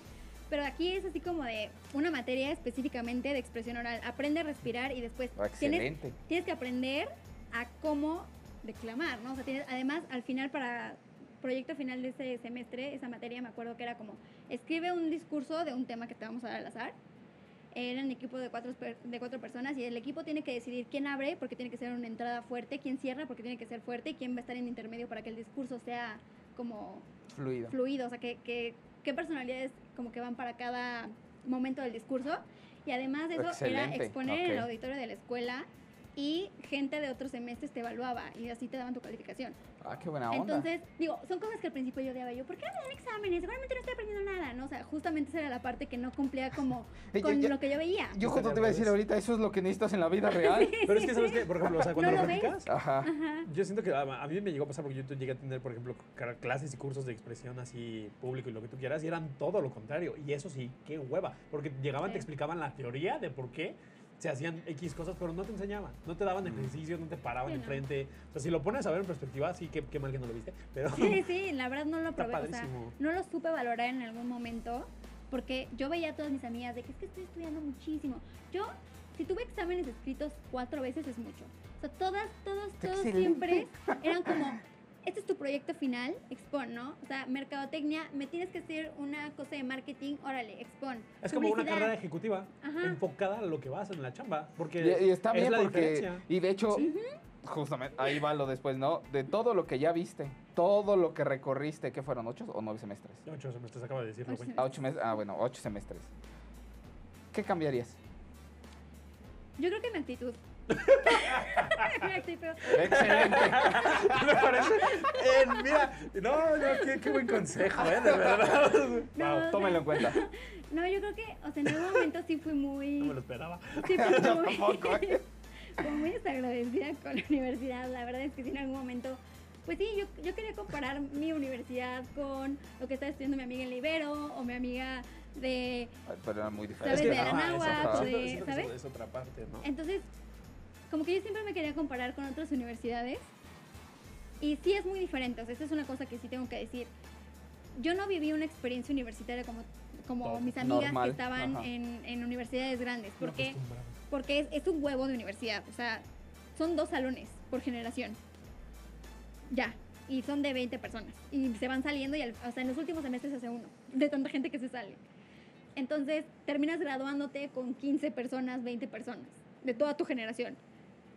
pero aquí es así como de una materia específicamente de expresión oral. Aprende a respirar y después Ah, tienes, Excelente. tienes que aprender a cómo declamar, ¿no? O sea, tienes, además, al final para proyecto final de ese semestre, esa materia me acuerdo que era como, escribe un discurso de un tema que te vamos a dar al azar. Eran equipo de cuatro, de cuatro personas y el equipo tiene que decidir quién abre porque tiene que ser una entrada fuerte, quién cierra porque tiene que ser fuerte y quién va a estar en intermedio para que el discurso sea como Fluido. fluido, o sea, que, que, qué personalidades como que van para cada momento del discurso. Y además de eso era exponer en el auditorio de la escuela y gente de otros semestres te evaluaba y así te daban tu calificación. Ah, qué buena onda. Entonces, digo, son cosas que al principio yo odiaba. Yo, ¿por qué no me dan exámenes? Seguramente no estoy aprendiendo nada, ¿no? O sea, justamente esa era la parte que no cumplía como <laughs> con ya- lo que yo veía. Yo justo te iba a decir ahorita, eso es lo que necesitas en la vida real. <laughs> Pero es que, ¿sabes qué? Por ejemplo, o sea, <laughs> cuando ¿No lo lo ves? practicas, Ajá. Ajá. yo siento que a, a mí me llegó a pasar porque yo llegué a tener, por ejemplo, clases y cursos de expresión así público y lo que tú quieras, y eran todo lo contrario. Y eso sí, qué hueva. Porque llegaban, Sí. te explicaban la teoría de por qué se hacían X cosas, pero no te enseñaban. No te daban ejercicios, no te paraban Sí, no. enfrente. O sea, si lo pones a ver en perspectiva, sí, qué, qué mal que no lo viste. Pero Sí, sí, la verdad no lo probé. O sea, padrísimo. no lo supe valorar en algún momento porque yo veía a todas mis amigas de que es que estoy estudiando muchísimo. Yo, si tuve exámenes escritos cuatro veces es mucho. O sea, todas, todos, todos excelente. siempre eran como, este es tu proyecto final, expon, ¿no? O sea, mercadotecnia, me tienes que hacer una cosa de marketing, órale, expon. Es como una carrera ejecutiva Ajá. enfocada a lo que vas en la chamba. Porque Y, y está es bien la porque. diferencia. Y de hecho, justamente, ahí va lo después, ¿no? De todo lo que ya viste, todo lo que recorriste, ¿qué fueron? ¿Ocho o nueve semestres? Ocho semestres acaba de decirlo, Ocho güey. Ah, ocho meses. Ah, bueno, ocho semestres. ¿Qué cambiarías? Yo creo que mi actitud. Excelente. Me parece. eh, mira, no, no, qué, qué buen consejo, ¿eh? De verdad. No, Wow, Tómenlo en cuenta. No, yo creo que, o sea, en algún momento sí fui muy... no me lo esperaba. Sí, fui <laughs> Yo muy- tampoco, ¿eh? <laughs> como muy desagradecida con la universidad. La verdad es que sí, en algún momento, pues sí, yo, yo quería comparar mi universidad con lo que estaba estudiando mi amiga en Libero o mi amiga de... Pero era muy ¿Sabes? diferente. de de- Siento- siento que ¿sabes? eso Es otra parte, ¿no? Entonces, como que yo siempre me quería comparar con otras universidades. Y sí es muy diferente, o sea, esa es una cosa que sí tengo que decir. Yo no viví una experiencia universitaria como, como mis amigas Normal, que estaban en, en universidades grandes. Porque porque es, es un huevo de universidad. O sea, son dos salones por generación. Ya. Y son de 20 personas. Y se van saliendo y al- o sea, en los últimos semestres se hace uno. De tanta gente que se sale. Entonces, terminas graduándote con 15 personas, 20 personas. De toda tu generación.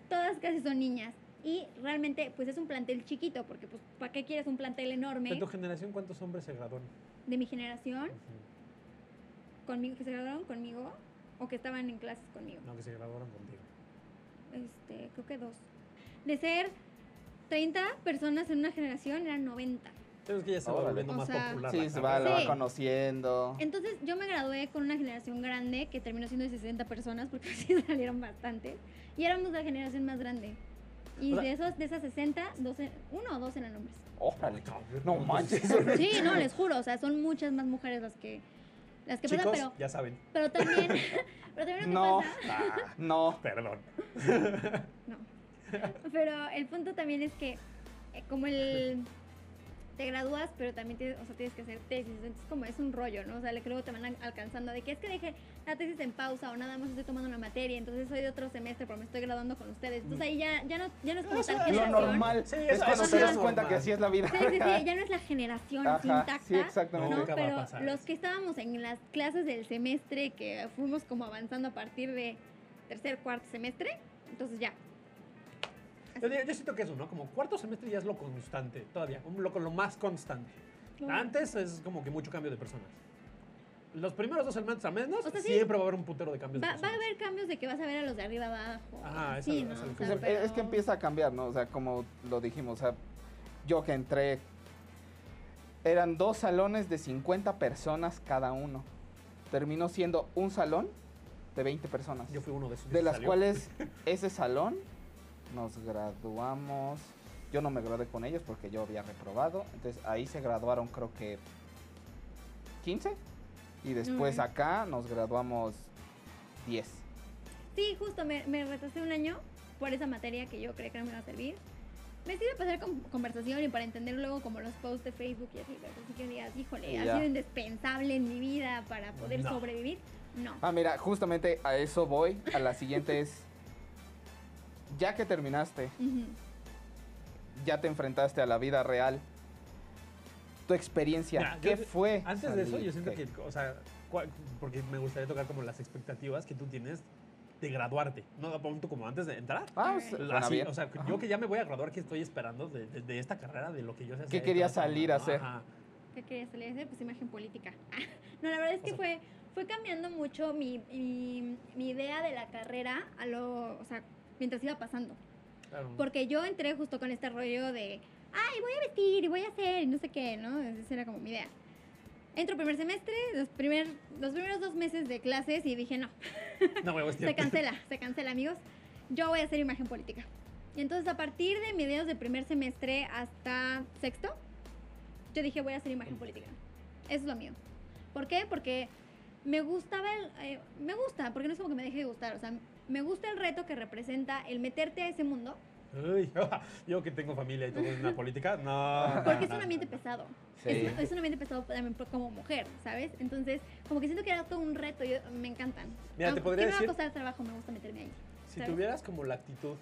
Todas casi son niñas. Y realmente, pues es un plantel chiquito. Porque, pues, ¿para qué quieres un plantel enorme? ¿De tu generación cuántos hombres se graduaron? De mi generación, conmigo, que se graduaron conmigo. O que estaban en clases conmigo. No, que se graduaron contigo. este, creo que dos. De ser 30 personas en una generación, eran 90. Pero es que ya se va volviendo O más sea, popular. Sí, la se va, lo carrera. va conociendo. Entonces yo me gradué con una generación grande que terminó siendo de 60 personas porque <laughs> sí salieron bastantes. Y éramos la generación más grande. Y O sea- de, esos, de esas 60, 12, uno o dos eran hombres. Órale. cabrón. No manches. <laughs> Sí, no, les juro. O sea, son muchas más mujeres las que, las que Chicos, pasan, pero, ya saben. pero también... <laughs> pero también lo que No, pasa... Ah, no. perdón. No. Pero el punto también es que, eh, como el. Te gradúas, pero también tienes, o sea, tienes que hacer tesis. Entonces, como es un rollo, ¿no? O sea, le creo que te van al- alcanzando de que es que dejé la tesis en pausa o nada más estoy tomando una materia. Entonces, soy de otro semestre, pero me estoy graduando con ustedes. Entonces, ahí ya, ya, no, ya no es como Eso tal es Lo normal. Sí, es eso- cuando eso te das es cuenta que así es la vida. Sí, sí, sí, ya no es la <laughs> generación Ajá, intacta. sí, exactamente. ¿no? Pero los que estábamos en las clases del semestre, que fuimos como avanzando a partir de tercer, cuarto semestre, entonces ya. Yo, yo- siento que eso, ¿no? Como cuarto semestre ya es lo constante, todavía, un- lo, lo más constante. Antes es como que mucho cambio de personas. Los primeros dos semestres a menos, O sea, sí. siempre va a haber un putero de cambios de Va, va a haber cambios de que vas a ver a los de arriba abajo. Ajá, eso- sí, eso ¿no? es O lo que sea, es- pero- Es que empieza a cambiar, ¿no? O sea, como lo dijimos, o sea, yo que entré, eran dos salones de 50 personas cada uno. Terminó siendo un salón de 20 personas. Yo fui uno de esos. de las salió. cuales <laughs> ese salón nos graduamos. Yo no me gradué con ellos porque yo había reprobado. Entonces ahí se graduaron creo que 15. Y después acá nos graduamos 10. Sí, justo, me, me retrasé un año por esa materia que yo creía que no me iba a servir. Me sirve para hacer con- conversación y para entender luego como los posts de Facebook y así, pero así que digas, híjole, ha sido indispensable en mi vida para poder No. sobrevivir. No. Ah, mira, justamente a eso voy. A la siguiente es, ya que terminaste, ya te enfrentaste a la vida real, tu experiencia, Mira, ¿qué yo- fue? Antes de eso, yo siento ¿Qué? que, o sea, porque me gustaría tocar como las expectativas que tú tienes de graduarte. No a punto como antes de entrar. Ah, Así, o sea, Ajá. yo que ya me voy a graduar, que estoy esperando de, de- de esta carrera, de lo que yo sé hacer. ¿Qué esa salir a hacer? Ajá. ¿Qué quería salir a hacer? Pues imagen política. <laughs> no, la verdad es O que sea- fue, fue cambiando mucho mi, mi, mi idea de la carrera a lo, o sea, mientras iba pasando. Claro. Porque yo entré justo con este rollo de, ay, voy a vestir y voy a hacer y no sé qué, ¿no? Esa era como mi idea. Entro primer semestre, los, primer, los primeros dos meses de clases y dije, no, No voy a <laughs> se cancela, se cancela, amigos. Yo voy a hacer imagen política. Y entonces a partir de mediados de primer semestre hasta sexto, yo dije, voy a hacer imagen política. Eso es lo mío. ¿Por qué? Porque me gustaba el... eh, me gusta, porque no es como que me deje de gustar. O sea, me gusta el reto que representa el meterte a ese mundo. Uy, <laughs> yo que tengo familia y todo en la <laughs> política, no. Porque es un ambiente no. pesado. Sí. Es, es un ambiente pesado también por- como mujer, ¿sabes? Entonces, como que siento que era todo un reto. Yo, me encantan. Mira, te Aunque podría sí me va decir- a costar trabajo, me gusta meterme ahí. Si ¿sabes? tuvieras como la actitud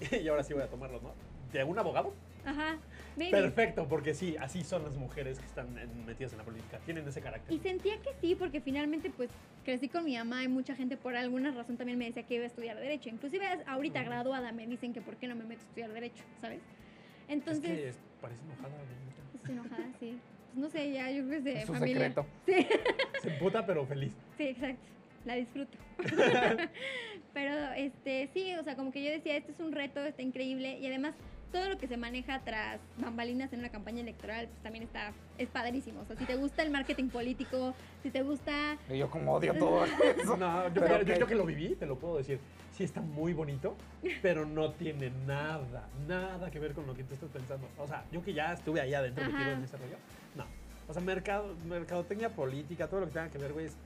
<laughs> y ahora sí voy a tomarlo, ¿no? ¿De un abogado? Ajá. maybe. Perfecto, porque sí, así son las mujeres que están en- metidas en la política. Tienen ese carácter. Y sentía que sí, porque finalmente pues crecí con mi mamá y mucha gente por alguna razón también me decía que iba a estudiar Derecho. Inclusive ahorita Ujú. graduada me dicen que por qué no me meto a estudiar Derecho, ¿sabes? es Entonces, que es- parece enojada. ¿no? estoy enojada, sí. Pues no sé, ya yo creo que es de Es su familia. secreto. <laughs> Sí, Se emputa, pero feliz. sí, exacto. La disfruto. <laughs> Pero este, sí, o sea, como que yo decía, este es un reto, está increíble y además todo lo que se maneja tras bambalinas en una campaña electoral, pues también está, es padrísimo. O sea, si te gusta el marketing político, si te gusta Y yo como odio todo <laughs> eso. No, yo, Pero yo, yo que lo viví, te lo puedo decir. Sí está muy bonito, pero no tiene nada, nada que ver con lo que tú estás pensando. O sea, yo que ya estuve ahí adentro metido en ese rollo, no. O sea, mercado, mercadotecnia política, todo lo que tenga que ver, güey, es,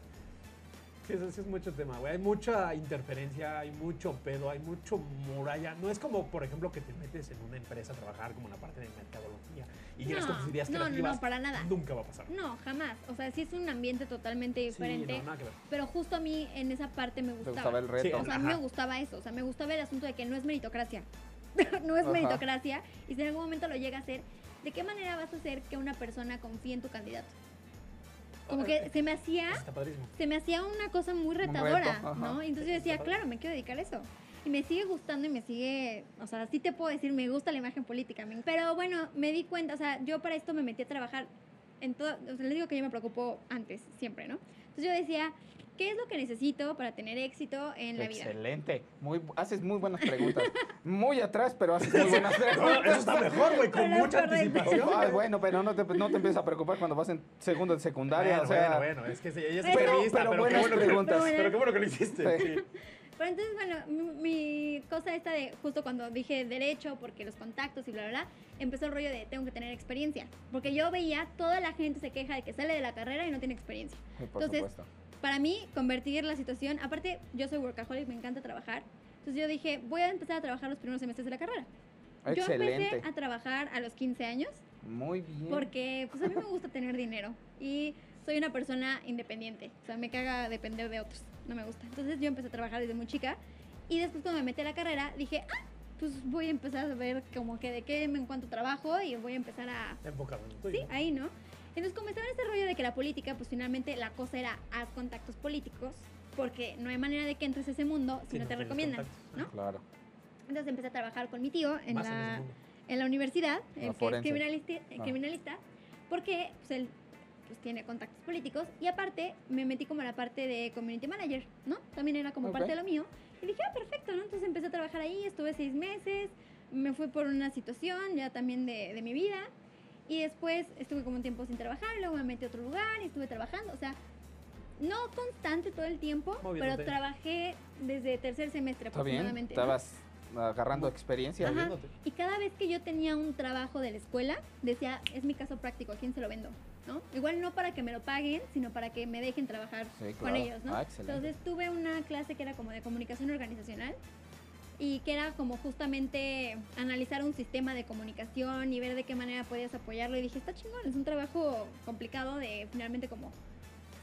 sí, es, sí es mucho tema, güey. Hay mucha interferencia, hay mucho pedo, hay mucho muralla. No es como, por ejemplo, que te metes en una empresa a trabajar como en la parte de mercadología y llegas con No, tus ideas no, no, no, para nada. Nunca va a pasar. No, jamás. O sea, sí es un ambiente totalmente Sí, diferente. no, nada que ver. Pero justo a mí en esa parte me Me gustaba. gustaba el reto. O sea, a mí me gustaba eso. O sea, me gustaba el asunto de que no es meritocracia. <laughs> no es Ajá. meritocracia. Y si en algún momento lo llega a ser, ¿de qué manera vas a hacer que una persona confíe en tu candidato? Como que se me hacía, Eso Está padrísimo. se me hacía una cosa muy retadora. ¿no? Entonces yo decía, claro, me quiero dedicar a eso. Y me sigue gustando y me sigue, o sea, sí te puedo decir, me gusta la imagen política. Pero bueno, me di cuenta, o sea, yo para esto me metí a trabajar en todo, o sea, les digo que yo me preocupo antes, siempre, ¿no? Entonces yo decía, ¿qué es lo que necesito para tener éxito en la vida? Excelente. Muy, haces muy buenas preguntas. <laughs> Muy atrás, pero haces muy buenas No, eso preguntas. está mejor, güey, con <laughs> Pero mucha anticipación. Ay, bueno, pero no te, no te empiezas a preocupar cuando vas en segundo de secundaria. Bueno, o sea, bueno, bueno, es que sí, ella es Pero- periodista, pero pero, qué buenas bueno que, preguntas. pero qué bueno que lo hiciste. Sí. sí. Pero entonces, bueno, mi, mi cosa esta de justo cuando dije derecho, porque los contactos y bla, bla, bla, empezó el rollo de tengo que tener experiencia. Porque yo veía, toda la gente se queja de que sale de la carrera y no tiene experiencia. Sí, por Entonces, supuesto. Para mí, convertir la situación, aparte, yo soy workaholic, me encanta trabajar. Entonces yo dije, voy a empezar a trabajar los primeros semestres de la carrera. Yo empecé a trabajar a los 15 años Muy bien. porque pues a mí me gusta tener dinero y soy una persona independiente. O sea, me caga depender de otros. No me gusta. Entonces yo empecé a trabajar desde muy chica y después cuando me metí a la carrera dije, ah, pues voy a empezar a ver como que de qué me encuentro trabajo y voy a empezar a... Enfocado. Sí, ahí, ¿no? Entonces comenzaba este rollo de que la política, pues finalmente la cosa era haz contactos políticos porque no hay manera de que entres a ese mundo si Sí, no no te recomiendan. ¿no? Claro. Entonces empecé a trabajar con mi tío en Más en la, mundo. en la universidad, el que es criminalista, eh, Ah. criminalista porque pues, él pues, tiene contactos políticos y aparte me metí como a la parte de community manager, ¿no? También era como Ok. parte de lo mío y dije, ah, perfecto, ¿no? Entonces empecé a trabajar ahí, estuve seis meses, me fui por una situación ya también de, de mi vida y después estuve como un tiempo sin trabajar, luego me metí a otro lugar y estuve trabajando, o sea, no constante todo el tiempo, pero trabajé desde tercer semestre Está bien. aproximadamente. ¿no? Estabas agarrando experiencia. Ajá. Moviéndote. Y cada vez que yo tenía un trabajo de la escuela, decía, es mi caso práctico, ¿a quién se lo vendo? ¿No? Igual no para que me lo paguen, sino para que me dejen trabajar Sí, con claro. ellos, ¿no? Ah, excelente. Entonces tuve una clase que era como de comunicación organizacional y que era como justamente analizar un sistema de comunicación y ver de qué manera podías apoyarlo. Y dije, está chingón, es un trabajo complicado de finalmente como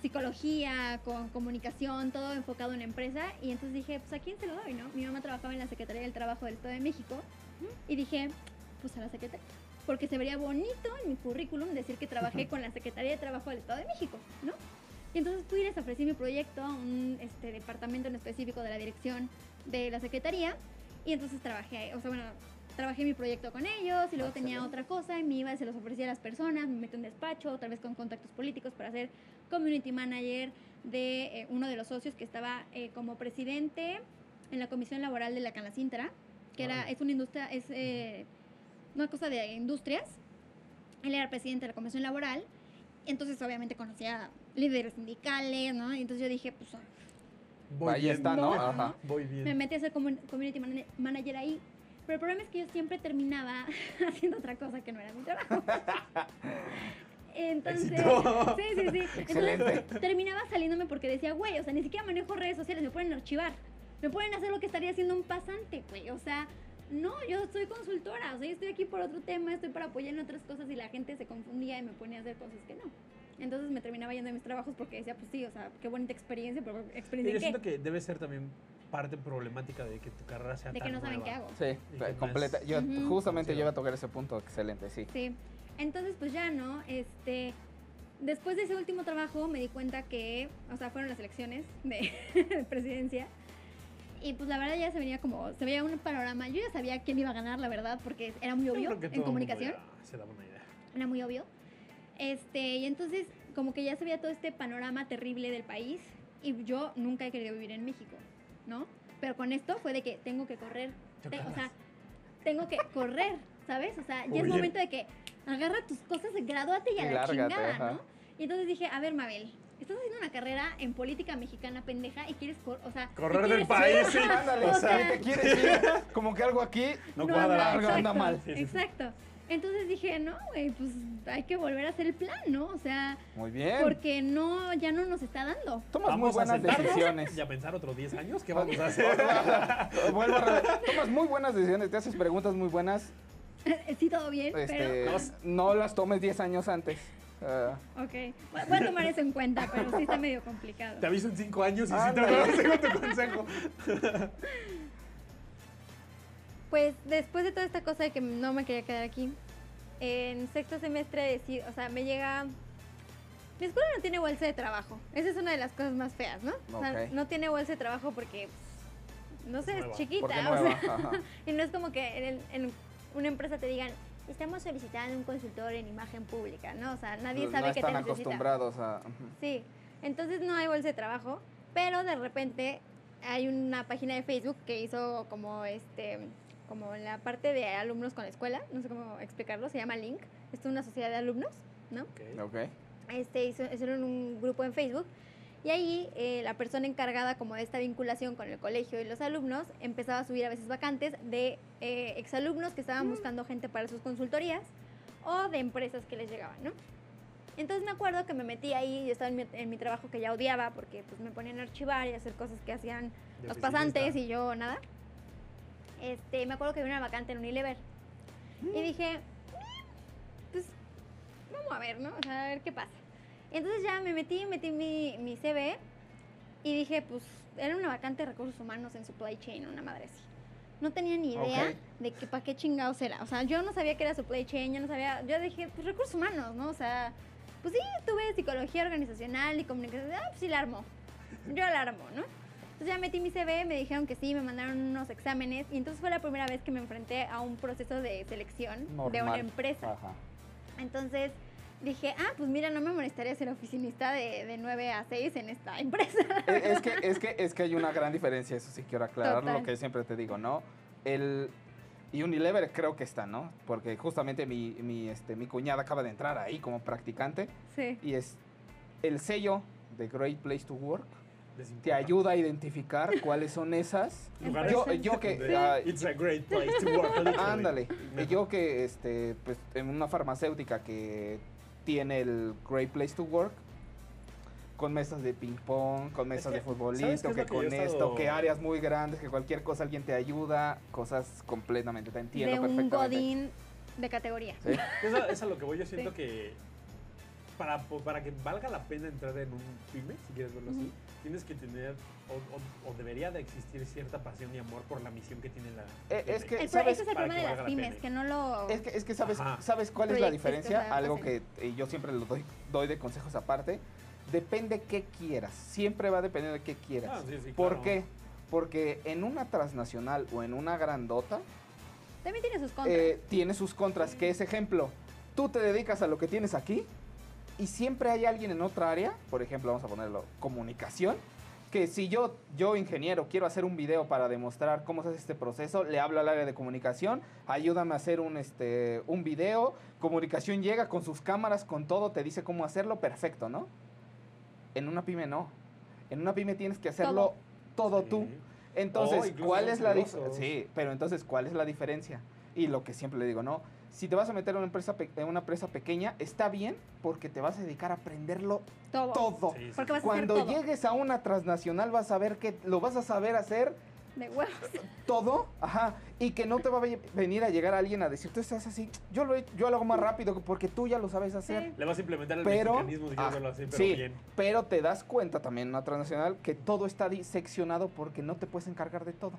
psicología, con comunicación, todo enfocado en empresa y entonces dije, pues a quién se lo doy, ¿no? Mi mamá trabajaba en la Secretaría del Trabajo del Estado de México y dije, pues a la Secretaría, porque se vería bonito en mi currículum decir que trabajé con la Secretaría de Trabajo del Estado de México, ¿no? Y entonces fui y les ofrecí mi proyecto a un este, departamento en específico de la dirección de la Secretaría y entonces trabajé, o sea, bueno, trabajé mi proyecto con ellos y luego tenía Excelente. otra cosa y me iba y se los ofrecía a las personas, me metí en un despacho, otra vez con contactos políticos para ser community manager de eh, uno de los socios que estaba eh, como presidente en la comisión laboral de la Canacintra, que era, Órale. es una industria, es eh, una cosa de industrias. Él era presidente de la comisión laboral, entonces obviamente conocía líderes sindicales, ¿no? Y entonces yo dije, pues Voy Ahí bien. está, ¿no? No. Ajá. <laughs> Voy bien. me metí a ser community mana- manager ahí. Pero el problema es que yo siempre terminaba <laughs> haciendo otra cosa que no era mi trabajo. <laughs> Entonces, sí, sí, sí. Excelente. Entonces, terminaba saliéndome porque decía, güey, o sea, ni siquiera manejo redes sociales, me pueden archivar. Me pueden hacer lo que estaría haciendo un pasante, güey. O sea, no, yo soy consultora, o sea, yo estoy aquí por otro tema, estoy para apoyar en otras cosas y la gente se confundía y me ponía a hacer cosas que no. Entonces me terminaba yendo de mis trabajos porque decía, pues sí, o sea, qué bonita experiencia, pero experiencia yo en siento qué. que debe ser también parte problemática de que tu carrera sea de que no saben qué hago. Sí, Y que no completa. Yo justamente yo iba a tocar ese punto. Excelente, sí. Sí. Entonces, pues ya, ¿no? Este, después de ese último trabajo me di cuenta que, o sea, fueron las elecciones de, <laughs> de presidencia. Y pues la verdad ya se venía como, se veía un panorama. Yo ya sabía quién iba a ganar, la verdad, porque era muy Yo obvio en comunicación. se daba una idea. Era muy obvio. Este, y entonces como que ya se veía todo este panorama terrible del país. Y yo nunca he querido vivir en México, ¿no? Pero con esto fue de que tengo que correr. Te- o sea, tengo que correr, ¿sabes? O sea, ya es momento de que agarra tus cosas, gradúate y a Y la lárgate, chingada, ajá. ¿no? Y entonces dije, a ver, Mabel, estás haciendo una carrera en política mexicana pendeja y quieres, cor- o sea, Correr del país, sí. Ándale, O o sea, te quieres ir, como que algo aquí No, No cuadra. anda, Algo anda exacto, mal. Sí, sí, sí. Exacto. Entonces dije, no, güey, pues hay que volver a hacer el plan, ¿no? O sea, Muy bien. porque no, ya no nos está dando. Tomas muy Vamos buenas decisiones. Y a pensar otros 10 años, ¿qué vamos a hacer? <laughs> Vuelvo a Tomas muy buenas decisiones, te haces preguntas muy buenas. <laughs> sí, todo bien, Este, pero... no las tomes 10 años antes. Ah, Ok, voy a tomar eso en cuenta, pero sí está medio complicado. Te aviso en 5 años y si te Ándale. agradezco tu consejo. <laughs> Pues después de toda esta cosa de que no me quería quedar aquí, en sexto semestre decí- o sea, me llega... Mi escuela no tiene bolsa de trabajo. Esa es una de las cosas más feas, ¿no? O sea, no tiene bolsa de trabajo porque, no sé, es chiquita. o sea, <laughs> y no es como que en, el- en una empresa te digan, estamos solicitando un consultor en imagen pública, ¿no? O sea, nadie no sabe que te están necesita. acostumbrados a. Sí, entonces no hay bolsa de trabajo, pero de repente hay una página de Facebook que hizo como este como la parte de alumnos con la escuela, no sé cómo explicarlo, se llama Link, es una sociedad de alumnos, ¿no? Ok. Ok. Este hizo, hicieron un grupo en Facebook y ahí eh, la persona encargada como de esta vinculación con el colegio y los alumnos empezaba a subir a veces vacantes de eh, exalumnos que estaban buscando gente para sus consultorías o de empresas que les llegaban, ¿no? Entonces me acuerdo que me metí ahí, yo estaba en mi, en mi trabajo que ya odiaba porque pues me ponían a archivar y a hacer cosas que hacían De los pasantes y yo nada. Este, me acuerdo que había una vacante en Unilever. Y dije, "Eh, pues vamos a ver, ¿no? O sea, a ver qué pasa. Entonces ya me metí, metí mi, mi CV y dije, pues era una vacante de recursos humanos en supply chain, una madre así. No tenía ni idea Ok. de que para qué chingados era. O sea, yo no sabía que era supply chain, yo no sabía, yo dije, pues recursos humanos, ¿no? O sea, pues sí, tuve psicología organizacional y comunicación, ah, pues sí la armo. Yo la armo, ¿no? Entonces ya metí mi CV, me dijeron que sí, me mandaron unos exámenes y entonces fue la primera vez que me enfrenté a un proceso de selección de una empresa. Ajá. Entonces dije, ah, pues mira, no me molestaría ser oficinista de, de 9 a 6 en esta <laughs> empresa. Eh, Es que, es, que, es que hay una gran diferencia, eso sí quiero aclarar Total. lo que siempre te digo, ¿no? El, y Unilever creo que está, ¿no? Porque justamente mi, mi, este, mi cuñada acaba de entrar ahí como practicante Sí. y es el sello de Great Place to Work te ayuda a identificar cuáles son esas. <laughs> Lugares Yo, yo que... It's a great place to work. Ándale. Yo que, este, pues, en una farmacéutica que tiene el Great Place to Work, con mesas de ping pong, con mesas que, de ¿sabes futbolito, que con esto, estado- que áreas muy grandes, que cualquier cosa alguien te ayuda, cosas completamente, te entiendo De un perfectamente. godín de categoría. Sí. Eso es a lo que voy. Yo siento Sí. que para, po- para que valga la pena entrar en un pyme, si quieres verlo así, Ujú. tienes que tener o, o- o debería de existir cierta pasión y amor por la misión que tiene la. Eh, es que- El ¿sabes? ese es el problema de las la pymes, pena. que no lo... Es que, es que sabes, Ajá. ¿sabes cuál es la diferencia? Algo que eh, yo siempre lo doy, doy de consejos aparte. Depende qué quieras. Siempre va a depender de qué quieras. Ah, sí, sí, ¿Por claro. qué? Porque en una transnacional o en una grandota, También tiene sus contras. eh, tiene sus contras. Que es ejemplo, tú te dedicas a lo que tienes aquí y siempre hay alguien en otra área, por ejemplo, vamos a ponerlo, comunicación, que si yo, yo ingeniero, quiero hacer un video para demostrar cómo se hace este proceso, le hablo al área de comunicación, ayúdame a hacer un, este, un video, comunicación llega con sus cámaras, con todo, te dice cómo hacerlo, perfecto, ¿no? En una pyme no. En una pyme tienes que hacerlo todo, tú. Sí. Entonces, Oh, ¿cuál es la dif- celosos. Sí, pero entonces, ¿cuál es la diferencia? Y lo que siempre le digo, ¿no? Si te vas a meter en una empresa, pe- en una empresa pequeña, está bien porque te vas a dedicar a aprenderlo todo. todo. Sí, sí, Porque vas a Cuando hacer todo. llegues a una transnacional vas a ver que lo vas a saber hacer De huevos. todo, ajá, y que no te va a ve- venir a llegar alguien a decir, tú estás así, yo lo, he- yo lo hago más rápido porque tú ya lo sabes hacer. Sí. Le vas a implementar el Pero, mexicanismo, si ah, pero sí, bien. pero te das cuenta también en una transnacional que todo está diseccionado porque no te puedes encargar de todo.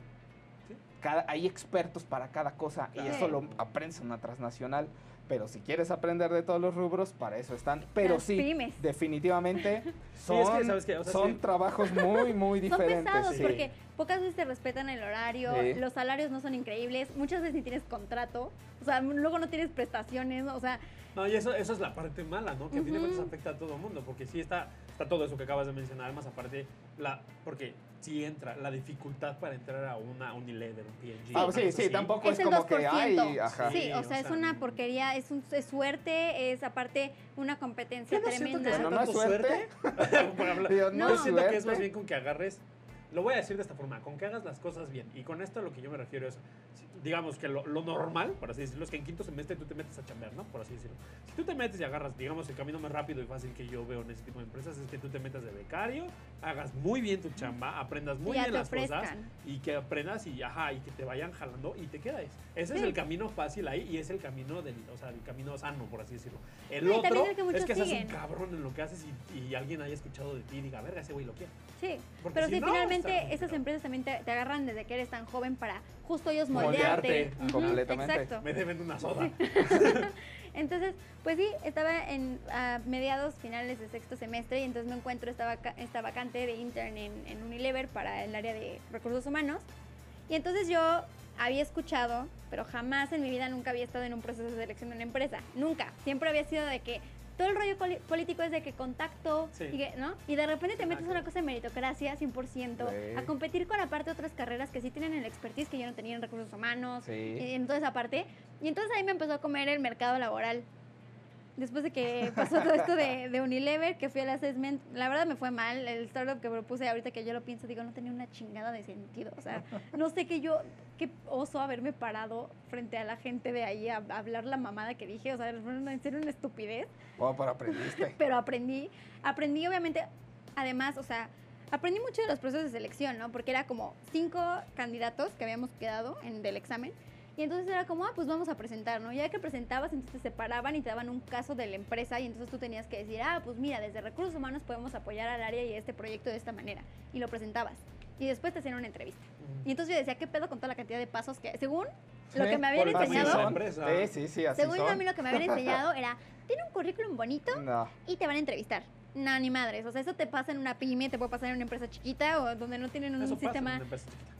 Cada, hay expertos para cada cosa y eso lo aprendes en una transnacional. Pero si quieres aprender de todos los rubros, para eso están. Pero Las sí, pymes. definitivamente <laughs> Sí, son, es que, ¿sabes qué? O sea, son sí. trabajos muy, muy Son diferentes. pesados sí. porque pocas veces te respetan el horario, Sí. los salarios no son increíbles, muchas veces ni tienes contrato, o sea, luego no tienes prestaciones, o sea, No, y eso, eso es la parte mala, ¿no? Que a fin de cuentas afecta a todo el mundo, porque sí está, está todo eso que acabas de mencionar, más aparte, la, porque sí entra la dificultad para entrar a una Unilever, un P&G. Ah, sí, sí, así. tampoco es, es el como 2%. que hay. Ajá. Sí, Sí, o o sea, es una porquería, es, un, es suerte, es aparte una competencia Yo no tremenda. que Bueno, no es suerte. <laughs> <laughs> No Yo es siento que es más bien con que agarres. Lo voy a decir de esta forma, con que hagas las cosas bien. Y con esto a lo que yo me refiero es, digamos que lo, lo normal, por así decirlo, es que en quinto semestre tú te metes a chambear, ¿no? Por así decirlo. Si tú te metes y agarras, digamos, el camino más rápido y fácil que yo veo en ese tipo de empresas es que tú te metas de becario, hagas muy bien tu chamba, aprendas muy bien las cosas ofrezcan. y que aprendas y, ajá, y que te vayan jalando y te quedes. Ese es Sí. el camino fácil ahí y es el camino del, o sea, el camino sano, por así decirlo. El también otro el que es que seas un cabrón en lo que haces y, y alguien haya escuchado de ti y diga, verga, ese güey lo quiere. Sí, Porque pero si si no, finalmente complicado. empresas también te, te agarran desde que eres tan joven para justo ellos Moldearte, completamente. Exacto. Me deben una soda. <laughs> Entonces, pues sí, estaba en a mediados, finales de sexto semestre y entonces me encuentro esta, vaca- esta vacante de intern en, en Unilever para el área de recursos humanos. Y entonces yo había escuchado, pero jamás en mi vida nunca había estado en un proceso de selección de una empresa. Nunca. Siempre había sido de que todo el rollo político es de que contacto, Sí. y, que, ¿no? y de repente te metes a una cosa de meritocracia 100%, Sí. a competir con aparte otras carreras que sí tienen el expertise que yo no tenía en recursos humanos, Sí. y en toda esa parte. Y entonces ahí me empezó a comer el mercado laboral. Después de que pasó todo esto de, de Unilever, que fui al assessment, la verdad me fue mal. El startup que propuse ahorita que yo lo pienso, digo, no tenía una chingada de sentido. O sea, no sé qué yo, qué oso haberme parado frente a la gente de ahí a, a hablar la mamada que dije. O sea, en serio una estupidez Oh, pero aprendiste. <laughs> pero aprendí, aprendí obviamente, además, o sea, aprendí mucho de los procesos de selección, ¿no? Porque era como cinco candidatos que habíamos quedado en del examen. Y entonces era como, ah, pues vamos a presentar, ¿no? Ya que presentabas, entonces te separaban y te daban un caso de la empresa y entonces tú tenías que decir, ah, pues mira, desde recursos humanos podemos apoyar al área y a este proyecto de esta manera. Y lo presentabas. Y después te hacían una entrevista. Y entonces yo decía, ¿qué pedo con toda la cantidad de pasos que, según lo que me habían enseñado. Sí, sí, sí, así según a mí lo que me habían enseñado era, tiene un currículum bonito, No. y te van a entrevistar. No, ni madres. O sea, eso te pasa en una pyme, te puede pasar en una empresa chiquita o donde no tienen un Eso sistema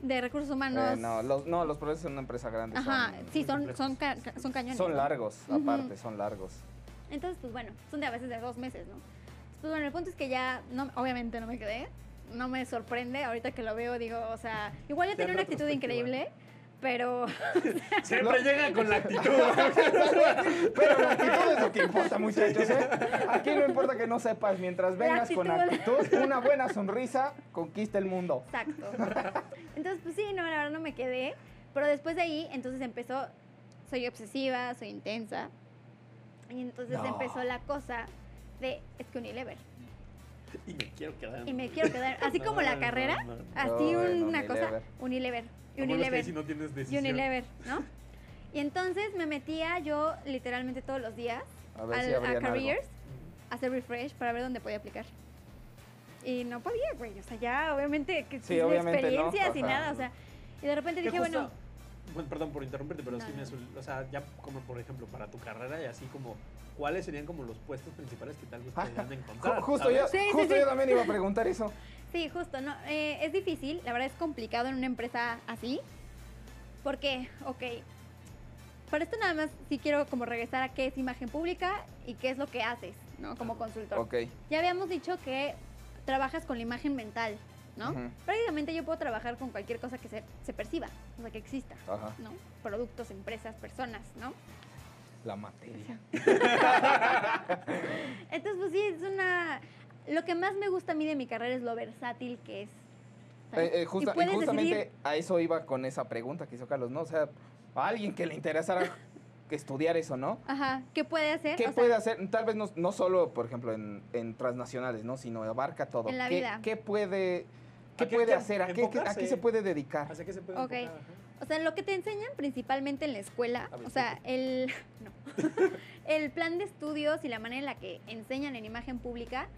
de recursos humanos. Eh, no, los, no, los procesos en una empresa grande Ajá, son, sí, son, son, ca- son cañones. son ¿no? largos, aparte, son largos. Entonces, pues bueno, son de a veces de dos meses, ¿no? Pues bueno, el punto es que ya, no, obviamente no me quedé. No me sorprende. Ahorita que lo veo, digo, o sea, igual yo Ya tenía en una actitud increíble, pero <laughs> Siempre llega con la actitud. <laughs> Pero la actitud es lo que importa, muchachos. ¿eh? Aquí no importa que no sepas, mientras vengas con actitud. actitud, una buena sonrisa conquista el mundo. Exacto. Entonces, pues sí, no, la verdad no me quedé. Pero después de ahí, entonces empezó, soy obsesiva, soy intensa. Y entonces No. empezó la cosa de, es que Unilever. y me quiero quedar. Y me quiero quedar, así como la carrera, no, no. así una cosa, Unilever. Unilever. Sí no tienes decisión. Unilever, ¿no? Y entonces me metía yo literalmente todos los días A ver si al- a abrían algo. Careers a hacer refresh para ver dónde podía aplicar. Y no podía, güey. O sea, ya obviamente que Sí, sin obviamente no, experiencias y ajá. nada. O sea, y de repente dije, justo- bueno, bueno, perdón por interrumpirte, pero No, sí me no. o sea, ya como por ejemplo para tu carrera y así como cuáles serían como los puestos principales que tal vez podrían encontrar. Ju- Justo, yo, sí, justo sí. yo también iba a preguntar eso. Sí, justo, no, eh, es difícil, la verdad es complicado en una empresa así, porque, ok, para esto nada más sí quiero como regresar a qué es imagen pública y qué es lo que haces, ¿no? Como consultor. Ok. Ya habíamos dicho que trabajas con la imagen mental, ¿no? Prácticamente yo puedo trabajar con cualquier cosa que se, se perciba, o sea, que exista, Ajá. ¿no? Productos, empresas, personas, ¿no? La materia. <laughs> Entonces, pues sí, es una... Lo que más me gusta a mí de mi carrera es lo versátil que es. Eh, eh, justa- y justamente decidir- a eso iba con esa pregunta que hizo Carlos, ¿no? O sea, a alguien que le interesara <laughs> que estudiar eso, ¿no? Ajá, ¿qué puede hacer? ¿Qué O sea, puede hacer? Tal vez no, no solo, por ejemplo, en, en transnacionales, ¿no? Sino abarca todo. En la ¿Qué, vida. ¿Qué puede, ¿Qué ¿A puede qué- hacer? ¿A qué, qué- a qué se puede dedicar? ¿Hacia qué se puede Ok. enfocar? Ajá. O sea, lo que te enseñan principalmente en la escuela, A ver, o sea, el, <laughs> no. <laughs> el plan de estudios y la manera en la que enseñan en imagen pública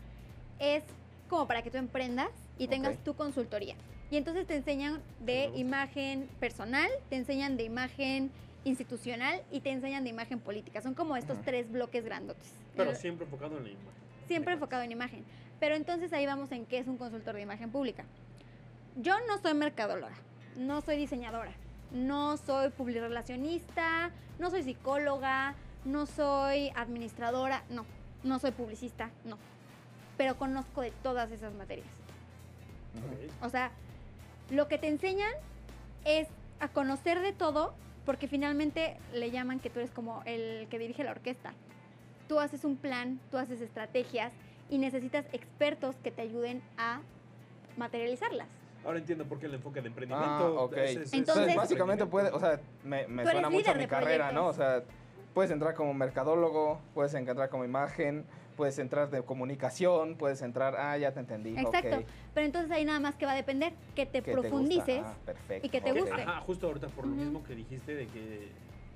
es como para que tú emprendas y tengas tu consultoría. Y entonces te enseñan de imagen personal, te enseñan de imagen institucional y te enseñan de imagen política. Son como estos tres bloques grandotes. Pero El- siempre enfocado en la imagen. siempre enfocado en imagen. Pero entonces ahí vamos en qué es un consultor de imagen pública. Yo no soy mercadóloga, no soy diseñadora, no soy publirelacionista, no soy psicóloga, no soy administradora, no, no soy publicista, no. Pero conozco de todas esas materias. O sea, lo que te enseñan es a conocer de todo, porque finalmente le llaman que tú eres como el que dirige la orquesta. Tú haces un plan, tú haces estrategias y necesitas expertos que te ayuden a materializarlas. Ahora entiendo por qué el enfoque de emprendimiento. Ah, ok. es- es- es- Entonces- básicamente puede, o sea, me, suena mucho a mi carrera, ¿no? O sea, puedes entrar como mercadólogo, puedes entrar como imagen, puedes entrar de comunicación, puedes entrar, ah, ya te entendí. Exacto. ok, Pero entonces ahí nada más que va a depender que te que te profundices. ah, perfecto, y que te ok. guste. Ajá, justo ahorita por lo Ujú. mismo que dijiste de que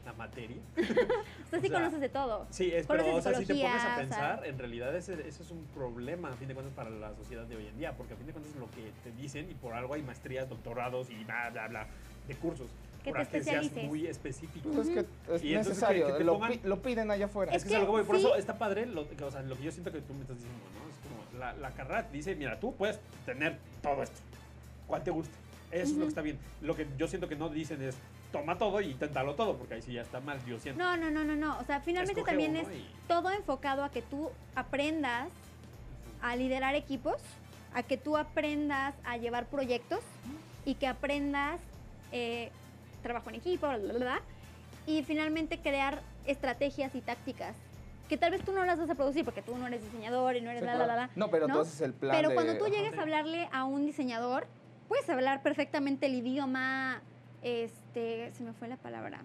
la materia. <laughs> o sea, sí o sea, conoces de todo. Sí, es, pero o sea, si te pones a o sea- pensar, en realidad ese, ese es un problema, a fin de cuentas, para la sociedad de hoy en día, porque a fin de cuentas es lo que te dicen y por algo hay maestrías, doctorados y bla, bla, bla, de cursos. Que te que seas especialices. muy específico. Pues es que es Y entonces necesario, que- que te lo, pongan- pi- lo piden allá afuera. Es Es que, es a lo que que voy, por sí. eso está padre, lo, que- o sea, lo que yo siento que tú me estás diciendo, ¿no? Es como la, la carrera te dice, mira, tú puedes tener todo esto, ¿cuál te guste? Eso es lo que está bien. Lo que yo siento que no dicen es, toma todo y inténtalo todo, porque ahí sí ya está mal, yo siento. No, no, no, no, no. O sea, finalmente Escoge también es y- todo enfocado a que tú aprendas a liderar equipos, a que tú aprendas a llevar proyectos y que aprendas eh, trabajo en equipo, bla, bla, bla, y finalmente crear estrategias y tácticas que tal vez tú no las vas a producir porque tú no eres diseñador y no eres Sí, la, la, claro. la, la. No, pero ¿no? tú haces el plan Pero de- cuando tú llegues a hablarle a un diseñador, puedes hablar perfectamente el idioma, este, se me fue la palabra,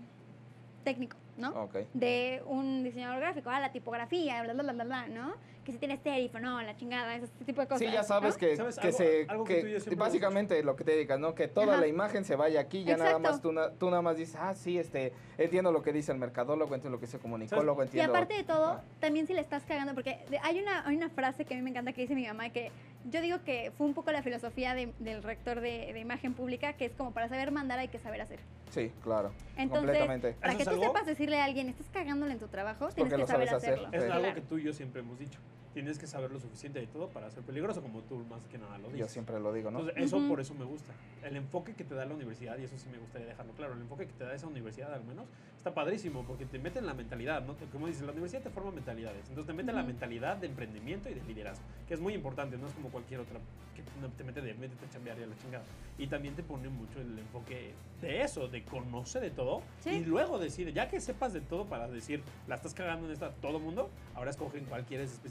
técnico, ¿no? Ok. de un diseñador gráfico, ah, la tipografía, bla, bla, bla, bla, bla, ¿no? Que si tienes serif o no, la chingada, ese tipo de cosas. Sí, ya sabes ¿no? que, ¿Sabes? que Algo- se algo que y básicamente lo que te dedicas, ¿no? Que toda Ajá. la imagen se vaya aquí, ya nada más tú, na- tú nada más dices, ah, sí, este, entiendo lo que dice el mercadólogo, entiendo lo que dice el comunicólogo, Y entiendo. aparte de todo, Ajá. también si le estás cagando, porque hay una, hay una frase que a mí me encanta que dice mi mamá, que yo digo que fue un poco la filosofía de- del rector de, de imagen pública, que es como para saber mandar hay que saber hacer. Sí, claro. Entonces, completamente. para ¿Eso que tú algo? sepas decirle a alguien, estás cagándole en tu trabajo, tienes que lo saber sabes hacer. hacerlo. Es Sí. algo Claro. que tú y yo siempre hemos dicho. Tienes que saber lo suficiente de todo para ser peligroso, como tú más que nada lo dices. Yo siempre lo digo, ¿no? Entonces, eso Ujú. por eso me gusta. El enfoque que te da la universidad, y eso sí me gustaría dejarlo claro, el enfoque que te da esa universidad al menos, está padrísimo, porque te mete en la mentalidad, ¿no? Como dices, la universidad te forma mentalidades. Entonces te mete en la Ujú. mentalidad de emprendimiento y de liderazgo, que es muy importante, no es como cualquier otra que no te mete de métete a chambear y a la chingada. Y también te pone mucho el enfoque de eso, de conocer de todo, Sí. y luego decir, ya que sepas de todo para decir, la estás cagando en esta todo mundo, ahora escoge en cuál quieres